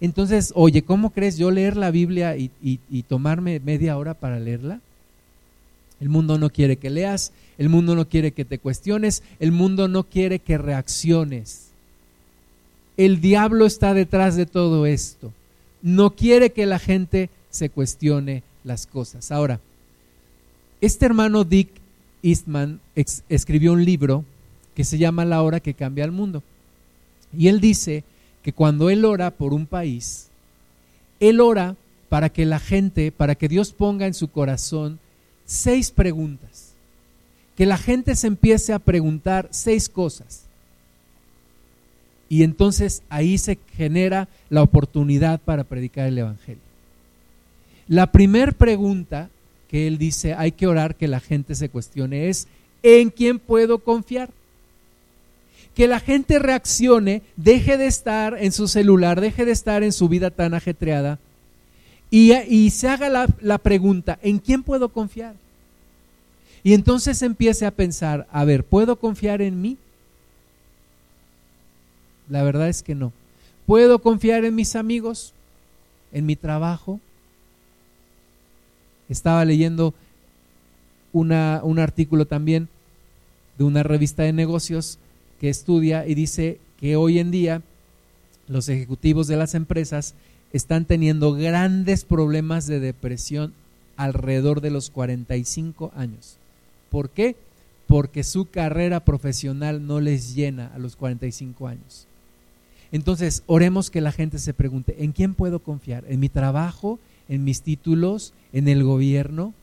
Entonces, oye, ¿cómo crees yo leer la Biblia y, y tomarme media hora para leerla? El mundo no quiere que leas, el mundo no quiere que te cuestiones, el mundo no quiere que reacciones. El diablo está detrás de todo esto. No quiere que la gente se cuestione las cosas. Ahora, este hermano Dick Eastman escribió un libro que se llama La hora que cambia el mundo. Y él dice que cuando él ora por un país, él ora para que la gente, para que Dios ponga en su corazón seis preguntas. Que la gente se empiece a preguntar seis cosas. Y entonces ahí se genera la oportunidad para predicar el Evangelio. La primera pregunta que él dice hay que orar que la gente se cuestione es, ¿en quién puedo confiar? Que la gente reaccione, deje de estar en su celular, deje de estar en su vida tan ajetreada y, se haga la, la pregunta, ¿en quién puedo confiar? Y entonces empiece a pensar, a ver, ¿puedo confiar en mí? La verdad es que no. ¿Puedo confiar en mis amigos? ¿En mi trabajo? Estaba leyendo un artículo también de una revista de negocios que estudia y dice que hoy en día los ejecutivos de las empresas están teniendo grandes problemas de depresión alrededor de los 45 años. ¿Por qué? Porque su carrera profesional no les llena a los 45 años. Entonces, oremos que la gente se pregunte, ¿en quién puedo confiar? ¿En mi trabajo? En mis títulos, en el gobierno,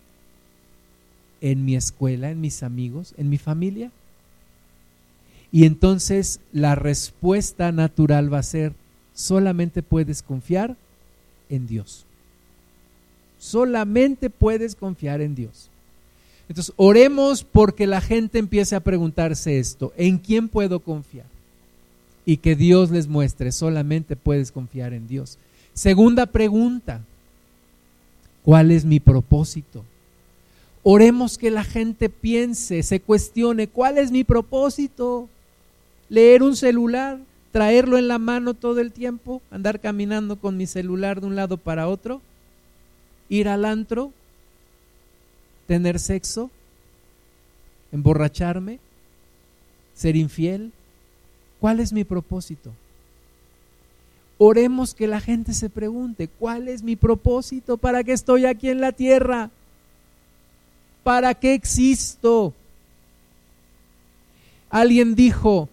en mi escuela, en mis amigos, en mi familia. Y entonces la respuesta natural va a ser, solamente puedes confiar en Dios. Solamente puedes confiar en Dios. Entonces, oremos porque la gente empiece a preguntarse esto, ¿en quién puedo confiar? Y que Dios les muestre, solamente puedes confiar en Dios. Segunda pregunta, ¿Cuál es mi propósito? Oremos que la gente piense, se cuestione, ¿cuál es mi propósito? ¿Leer un celular? ¿Traerlo en la mano todo el tiempo? ¿Andar caminando con mi celular de un lado para otro? ¿Ir al antro? ¿Tener sexo? ¿Emborracharme? ¿Ser infiel? ¿Cuál es mi propósito? Oremos que la gente se pregunte, ¿cuál es mi propósito? ¿Para qué estoy aquí en la tierra? ¿Para qué existo? Alguien dijo,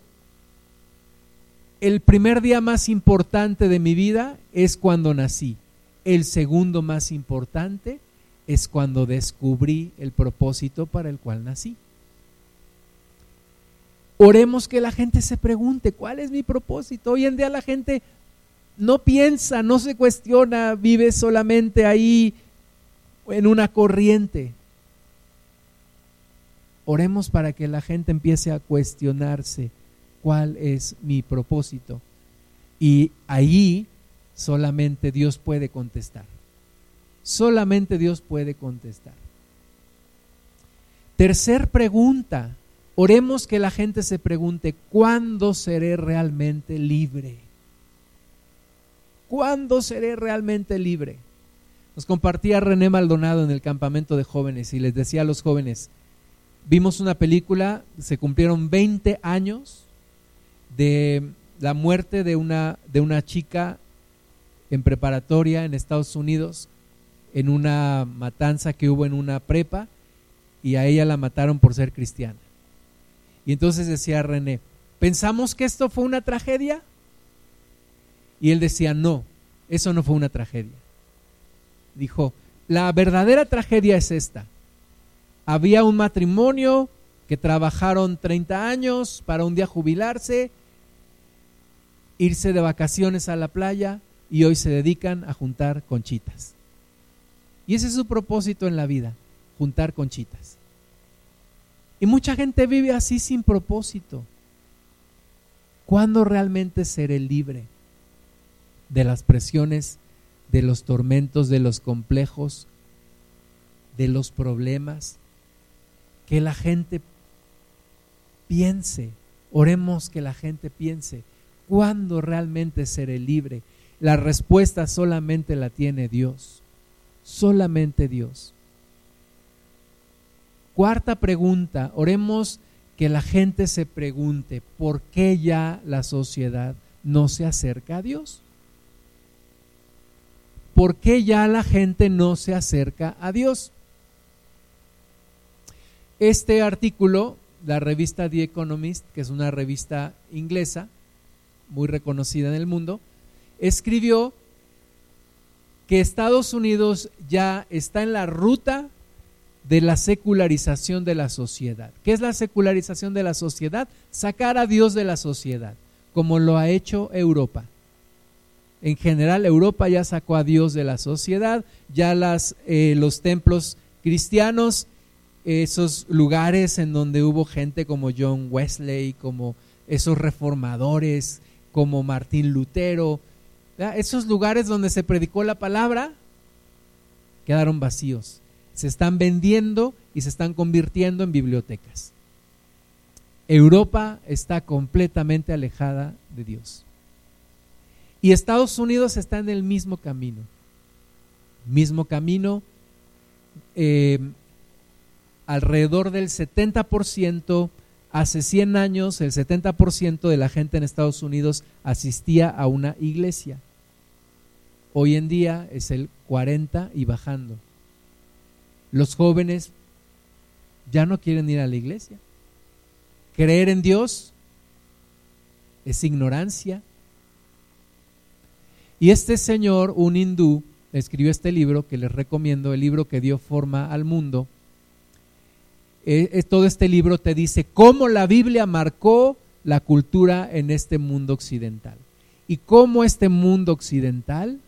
el primer día más importante de mi vida es cuando nací. El segundo más importante es cuando descubrí el propósito para el cual nací. Oremos que la gente se pregunte, ¿cuál es mi propósito? Hoy en día la gente no piensa, no se cuestiona, vive solamente ahí en una corriente. Oremos para que la gente empiece a cuestionarse cuál es mi propósito. Y ahí solamente Dios puede contestar. Solamente Dios puede contestar. Tercer pregunta. Oremos que la gente se pregunte, ¿cuándo seré realmente libre? ¿Cuándo seré realmente libre? Nos compartía René Maldonado en el campamento de jóvenes y les decía a los jóvenes, vimos una película, se cumplieron 20 años de la muerte de una, de una chica en preparatoria en Estados Unidos, en una matanza que hubo en una prepa, y a ella la mataron por ser cristiana. Y entonces decía René, ¿pensamos que esto fue una tragedia? Y él decía, no, eso no fue una tragedia. Dijo, la verdadera tragedia es esta. Había un matrimonio que trabajaron 30 años para un día jubilarse, irse de vacaciones a la playa y hoy se dedican a juntar conchitas. Y ese es su propósito en la vida, juntar conchitas. Y mucha gente vive así sin propósito. ¿Cuándo realmente seré libre? De las presiones, de los tormentos, de los complejos, de los problemas, que la gente piense, oremos que la gente piense, ¿cuándo realmente seré libre? La respuesta solamente la tiene Dios, solamente Dios. Cuarta pregunta, oremos que la gente se pregunte, ¿por qué ya la sociedad no se acerca a Dios? ¿Por qué ya la gente no se acerca a Dios? Este artículo, la revista The Economist, que es una revista inglesa muy reconocida en el mundo, escribió que Estados Unidos ya está en la ruta de la secularización de la sociedad. ¿Qué es la secularización de la sociedad? Sacar a Dios de la sociedad, como lo ha hecho Europa. En general, Europa ya sacó a Dios de la sociedad, ya las, eh, los templos cristianos, esos lugares en donde hubo gente como John Wesley, como esos reformadores, como Martín Lutero, esos lugares donde se predicó la palabra, quedaron vacíos se están vendiendo y se están convirtiendo en bibliotecas. Europa está completamente alejada de Dios. Y Estados Unidos está en el mismo camino. Mismo camino. Eh, alrededor del 70%, hace 100 años, el 70% de la gente en Estados Unidos asistía a una iglesia. Hoy en día es el 40 y bajando. Los jóvenes ya no quieren ir a la iglesia. Creer en Dios es ignorancia. Y este señor, un hindú, escribió este libro que les recomiendo, el libro que dio forma al mundo. Eh, todo este libro te dice cómo la Biblia marcó la cultura en este mundo occidental y cómo este mundo occidental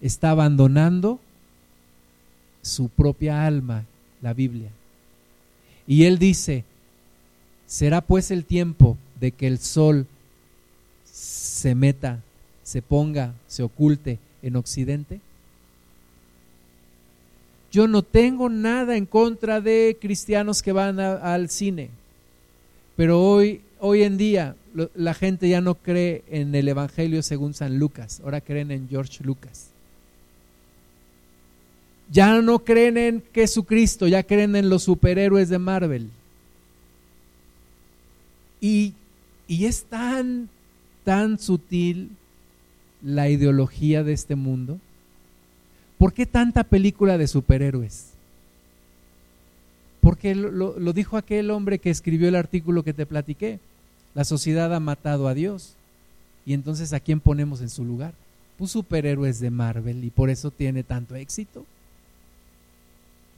está abandonando su propia alma, la Biblia. Y él dice, ¿será pues el tiempo de que el sol se meta, se ponga, se oculte en Occidente? Yo no tengo nada en contra de cristianos que van al cine, pero hoy, hoy en día la gente ya no cree en el Evangelio según San Lucas, ahora creen en George Lucas. Ya no creen en Jesucristo, ya creen en los superhéroes de Marvel. Y, y es tan, tan sutil la ideología de este mundo. ¿Por qué tanta película de superhéroes? Porque lo, lo, dijo aquel hombre que escribió el artículo que te platiqué. La sociedad ha matado a Dios. Y entonces, ¿a quién ponemos en su lugar? Pues superhéroes de Marvel y por eso tiene tanto éxito.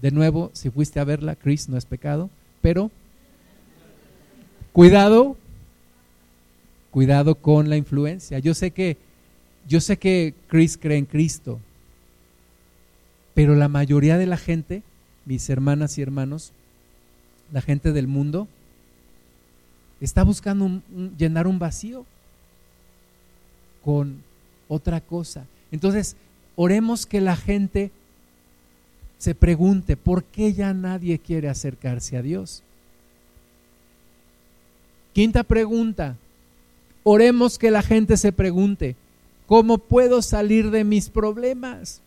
De nuevo, si fuiste a verla, Chris, no es pecado, pero cuidado, cuidado con la influencia. Yo sé que yo sé que Chris cree en Cristo, pero la mayoría de la gente, mis hermanas y hermanos, la gente del mundo, está buscando llenar un vacío con otra cosa. Entonces, oremos que la gente se pregunte, ¿por qué ya nadie quiere acercarse a Dios? Quinta pregunta, oremos que la gente se pregunte, ¿cómo puedo salir de mis problemas?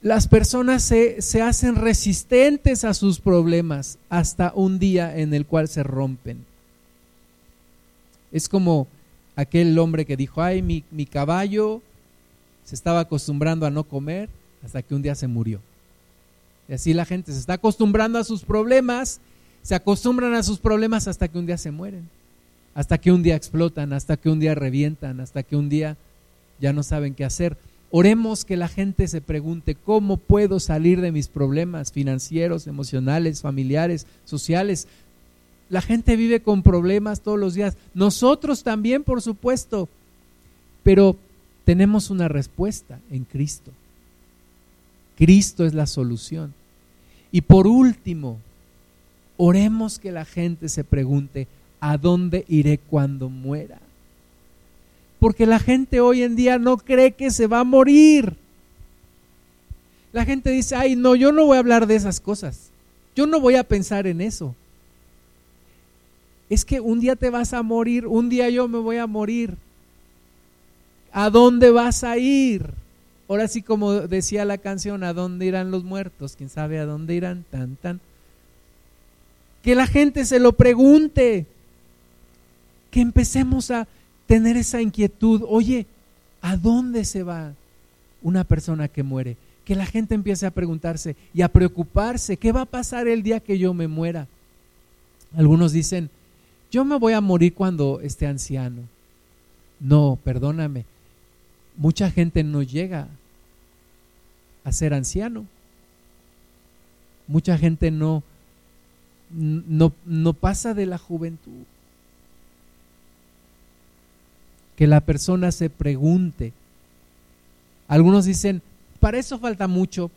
Las personas se, se, hacen resistentes a sus problemas hasta un día en el cual se rompen. Es como aquel hombre que dijo, ay, mi, mi caballo se estaba acostumbrando a no comer hasta que un día se murió. Y así la gente se está acostumbrando a sus problemas, se acostumbran a sus problemas hasta que un día se mueren, hasta que un día explotan, hasta que un día revientan, hasta que un día ya no saben qué hacer. Oremos que la gente se pregunte, ¿cómo puedo salir de mis problemas financieros, emocionales, familiares, sociales? La gente vive con problemas todos los días. Nosotros también, por supuesto. Pero tenemos una respuesta en Cristo. Cristo es la solución. Y por último, oremos que la gente se pregunte, ¿a dónde iré cuando muera? Porque la gente hoy en día no cree que se va a morir. La gente dice, ay, no, yo no voy a hablar de esas cosas. Yo no voy a pensar en eso. Es que un día te vas a morir, un día yo me voy a morir. ¿A dónde vas a ir? Ahora sí, como decía la canción, ¿a dónde irán los muertos? ¿Quién sabe a dónde irán? Tan, tan. Que la gente se lo pregunte. Que empecemos a tener esa inquietud. Oye, ¿a dónde se va una persona que muere? Que la gente empiece a preguntarse y a preocuparse. ¿Qué va a pasar el día que yo me muera? Algunos dicen, yo me voy a morir cuando esté anciano. No, perdóname. Mucha gente no llega a ser anciano. Mucha gente no, no, no pasa de la juventud. Que la persona se pregunte. Algunos dicen, para eso falta mucho.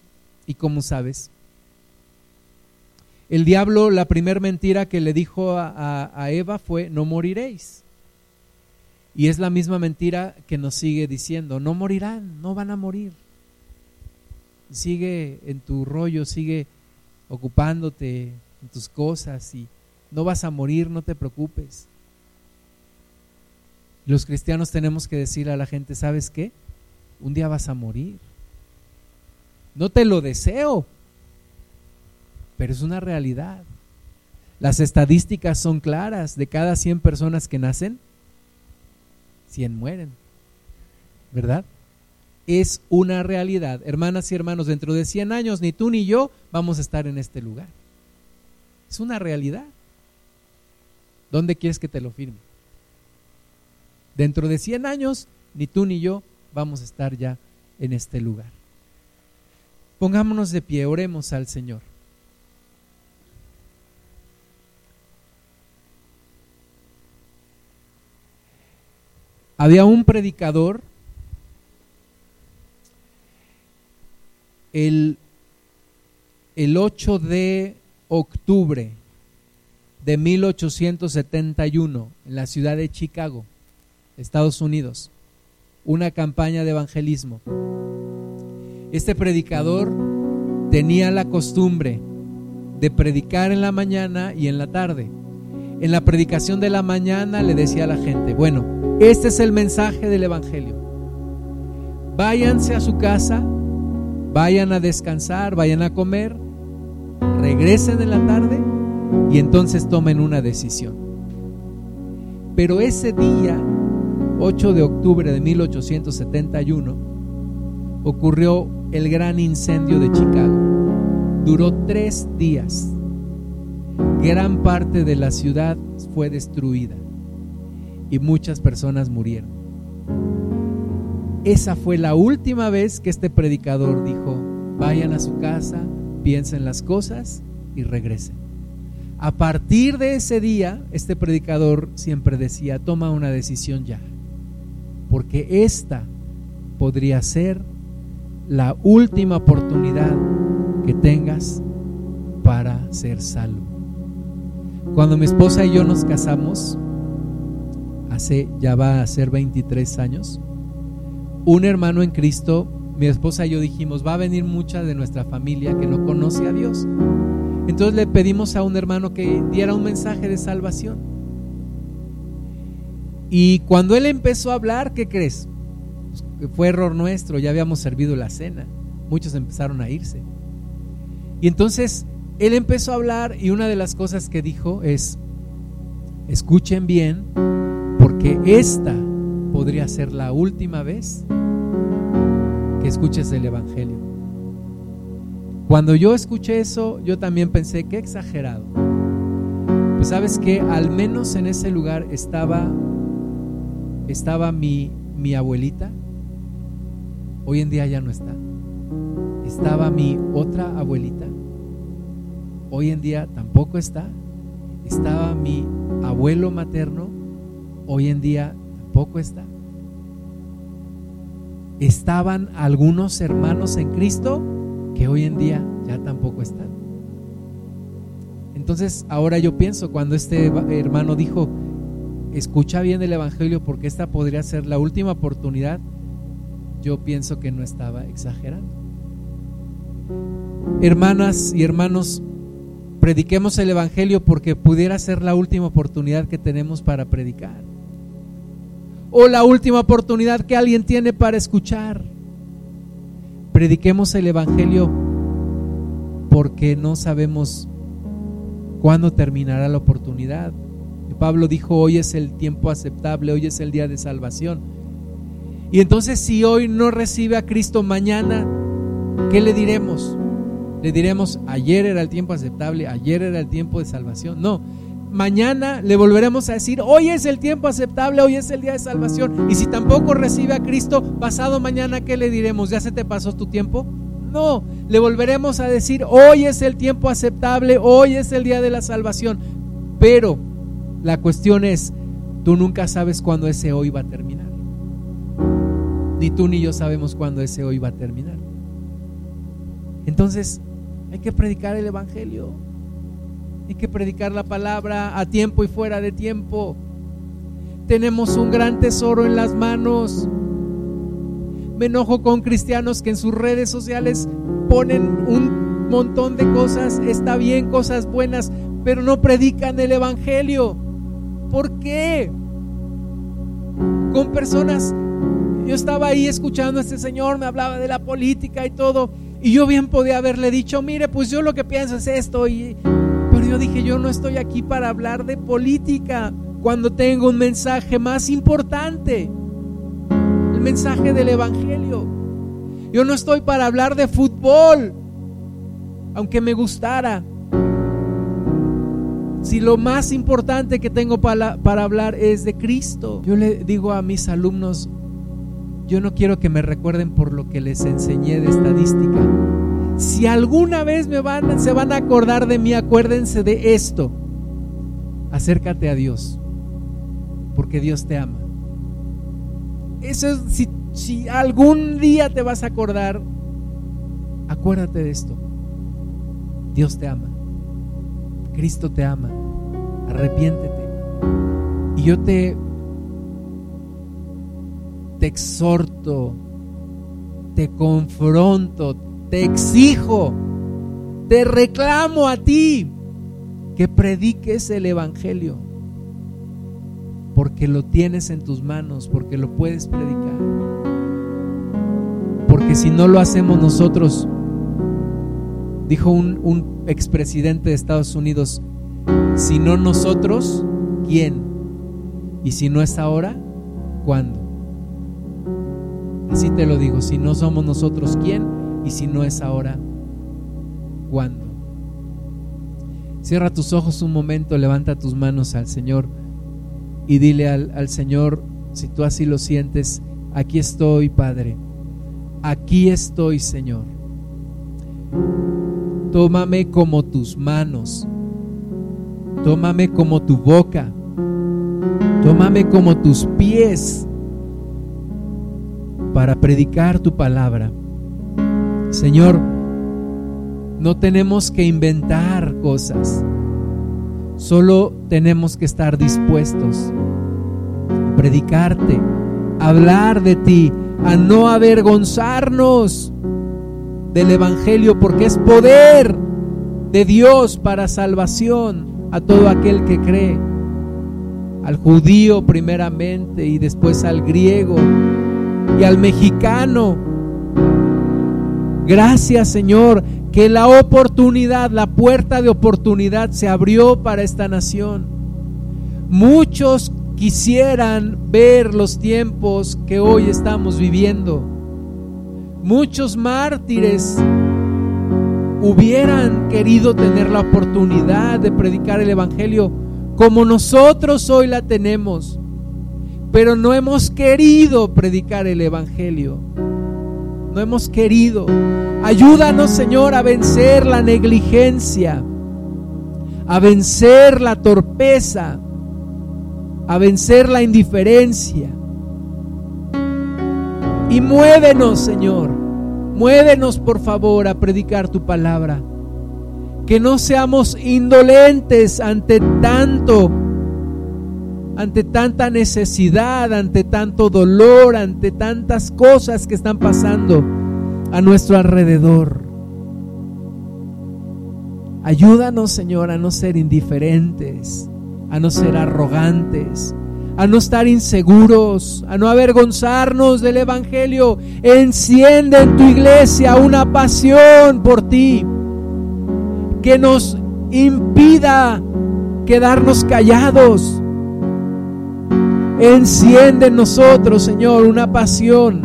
¿Y cómo sabes? El diablo, la primera mentira que le dijo a, a, Eva fue, no moriréis. Y es la misma mentira que nos sigue diciendo, no morirán, no van a morir. Sigue en tu rollo, sigue ocupándote en tus cosas y no vas a morir, no te preocupes. Los cristianos tenemos que decirle a la gente, ¿sabes qué? Un día vas a morir. No te lo deseo, pero es una realidad. Las estadísticas son claras. De cada 100 personas que nacen, 100 mueren. ¿Verdad? Es una realidad. Hermanas y hermanos, dentro de 100 años ni tú ni yo vamos a estar en este lugar. Es una realidad. ¿Dónde quieres que te lo firme? Dentro de 100 años, ni tú ni yo vamos a estar ya en este lugar. Pongámonos de pie, oremos al Señor. Había un predicador, el, el 8 de octubre de 1871 en la ciudad de Chicago, Estados Unidos, una campaña de evangelismo. Este predicador tenía la costumbre de predicar en la mañana y en la tarde. En la predicación de la mañana le decía a la gente, bueno, este es el mensaje del Evangelio. Váyanse a su casa, vayan a descansar, vayan a comer, regresen en la tarde y entonces tomen una decisión. Pero ese día, 8 de octubre de 1871, ocurrió el gran incendio de Chicago. Duró tres días. Gran parte de la ciudad fue destruida y muchas personas murieron. Esa fue la última vez que este predicador dijo, vayan a su casa, piensen las cosas y regresen. A partir de ese día, este predicador siempre decía, toma una decisión ya, porque esta podría ser la última oportunidad que tengas para ser salvo. Cuando mi esposa y yo nos casamos, hace ya va a ser 23 años, un hermano en Cristo mi esposa y yo dijimos, va a venir mucha de nuestra familia que no conoce a Dios. Entonces le pedimos a un hermano que diera un mensaje de salvación. Y cuando él empezó a hablar, ¿qué crees? Pues fue error nuestro, ya habíamos servido la cena. Muchos empezaron a irse. Y entonces él empezó a hablar y una de las cosas que dijo es, escuchen bien, porque esta podría ser la última vez que escuches el Evangelio. Cuando yo escuché eso, yo también pensé, qué exagerado. Pues sabes que al menos en ese lugar estaba, estaba mi, mi abuelita, hoy en día ya no está. Estaba mi otra abuelita, hoy en día tampoco está. Estaba mi abuelo materno, hoy en día tampoco está estaban algunos hermanos en Cristo que hoy en día ya tampoco están. Entonces ahora yo pienso cuando este hermano dijo, escucha bien el Evangelio porque esta podría ser la última oportunidad, yo pienso que no estaba exagerando. hermanas y hermanos, prediquemos el Evangelio porque pudiera ser la última oportunidad que tenemos para predicar. O la última oportunidad que alguien tiene para escuchar. Prediquemos el Evangelio porque no sabemos cuándo terminará la oportunidad. Pablo dijo, hoy es el tiempo aceptable, hoy es el día de salvación. Y entonces si hoy no recibe a Cristo mañana, ¿qué le diremos? Le diremos, ayer era el tiempo aceptable, ayer era el tiempo de salvación. No, mañana le volveremos a decir, hoy es el tiempo aceptable, hoy es el día de salvación. Y si tampoco recibe a Cristo, pasado mañana, ¿qué le diremos? ¿Ya se te pasó tu tiempo? No, le volveremos a decir, hoy es el tiempo aceptable, hoy es el día de la salvación. Pero la cuestión es, tú nunca sabes cuándo ese hoy va a terminar. Ni tú ni yo sabemos cuándo ese hoy va a terminar. Entonces, hay que predicar el Evangelio. Hay que predicar la palabra a tiempo y fuera de tiempo. Tenemos un gran tesoro en las manos. Me enojo con cristianos que en sus redes sociales ponen un montón de cosas, está bien, cosas buenas, pero no predican el Evangelio. ¿Por qué? Con personas, yo estaba ahí escuchando a este señor, me hablaba de la política y todo, y yo bien podía haberle dicho, mire, pues yo lo que pienso es esto, y, pero yo dije, yo no estoy aquí para hablar de política cuando tengo un mensaje más importante mensaje del Evangelio. Yo no estoy para hablar de fútbol, aunque me gustara. Si lo más importante que tengo para, para hablar es de Cristo, yo le digo a mis alumnos, yo no quiero que me recuerden por lo que les enseñé de estadística. Si alguna vez se van a acordar de mí, acuérdense de esto. Acércate a Dios, porque Dios te ama. Eso es, si, si algún día te vas a acordar, acuérdate de esto. Dios te ama. Cristo te ama. Arrepiéntete. Y yo te, te exhorto, te confronto, te exijo, te reclamo a ti que prediques el Evangelio porque lo tienes en tus manos, porque lo puedes predicar. Porque si no lo hacemos nosotros, dijo un, expresidente de Estados Unidos, si no nosotros, ¿quién? Y si no es ahora, ¿cuándo? Así te lo digo, si no somos nosotros, ¿quién? Y si no es ahora, ¿cuándo? Cierra tus ojos un momento, levanta tus manos al Señor y dile al, Señor, si tú así lo sientes, aquí estoy, Padre, aquí estoy, Señor. Tómame como tus manos, tómame como tu boca, tómame como tus pies para predicar tu palabra. Señor, no tenemos que inventar cosas. Solo tenemos que estar dispuestos a predicarte, a hablar de ti, a no avergonzarnos del Evangelio, porque es poder de Dios para salvación a todo aquel que cree, al judío primeramente y después al griego y al mexicano. Gracias Señor que la oportunidad, la puerta de oportunidad se abrió para esta nación. Muchos quisieran ver los tiempos que hoy estamos viviendo. Muchos mártires hubieran querido tener la oportunidad de predicar el Evangelio como nosotros hoy la tenemos, pero no hemos querido predicar el Evangelio no hemos querido. Ayúdanos, Señor, a vencer la negligencia, a vencer la torpeza, a vencer la indiferencia. Y muévenos, Señor, muévenos, por favor, a predicar tu palabra. Que no seamos indolentes ante tanto ante tanta necesidad, ante tanto dolor, ante tantas cosas que están pasando a nuestro alrededor. Ayúdanos, Señor, a no ser indiferentes, a no ser arrogantes, a no estar inseguros, a no avergonzarnos del Evangelio. Enciende en tu iglesia una pasión por ti que nos impida quedarnos callados. Enciende en nosotros, Señor, una pasión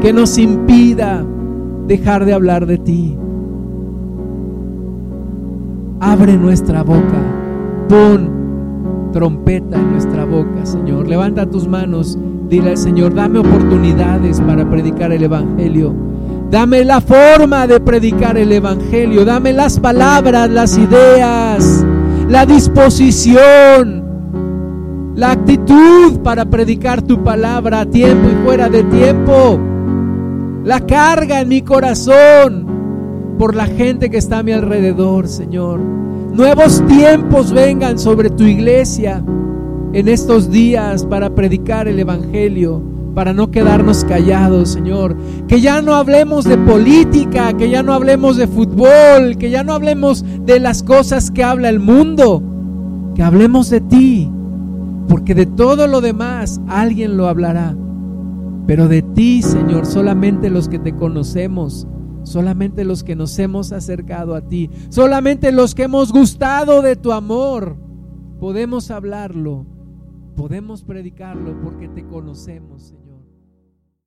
que nos impida dejar de hablar de ti. Abre nuestra boca, pon trompeta en nuestra boca, Señor. Levanta tus manos, dile al Señor, dame oportunidades para predicar el Evangelio. Dame la forma de predicar el Evangelio. Dame las palabras, las ideas, la disposición, la actitud para predicar tu palabra a tiempo y fuera de tiempo. La carga en mi corazón por la gente que está a mi alrededor, Señor. Nuevos tiempos vengan sobre tu iglesia en estos días para predicar el Evangelio, para no quedarnos callados, Señor. Que ya no hablemos de política, que ya no hablemos de fútbol, que ya no hablemos de las cosas que habla el mundo, que hablemos de ti, porque de todo lo demás alguien lo hablará. Pero de ti, Señor, solamente los que te conocemos Solamente los que nos hemos acercado a ti, solamente los que hemos gustado de tu amor, podemos hablarlo, podemos predicarlo porque te conocemos, Señor.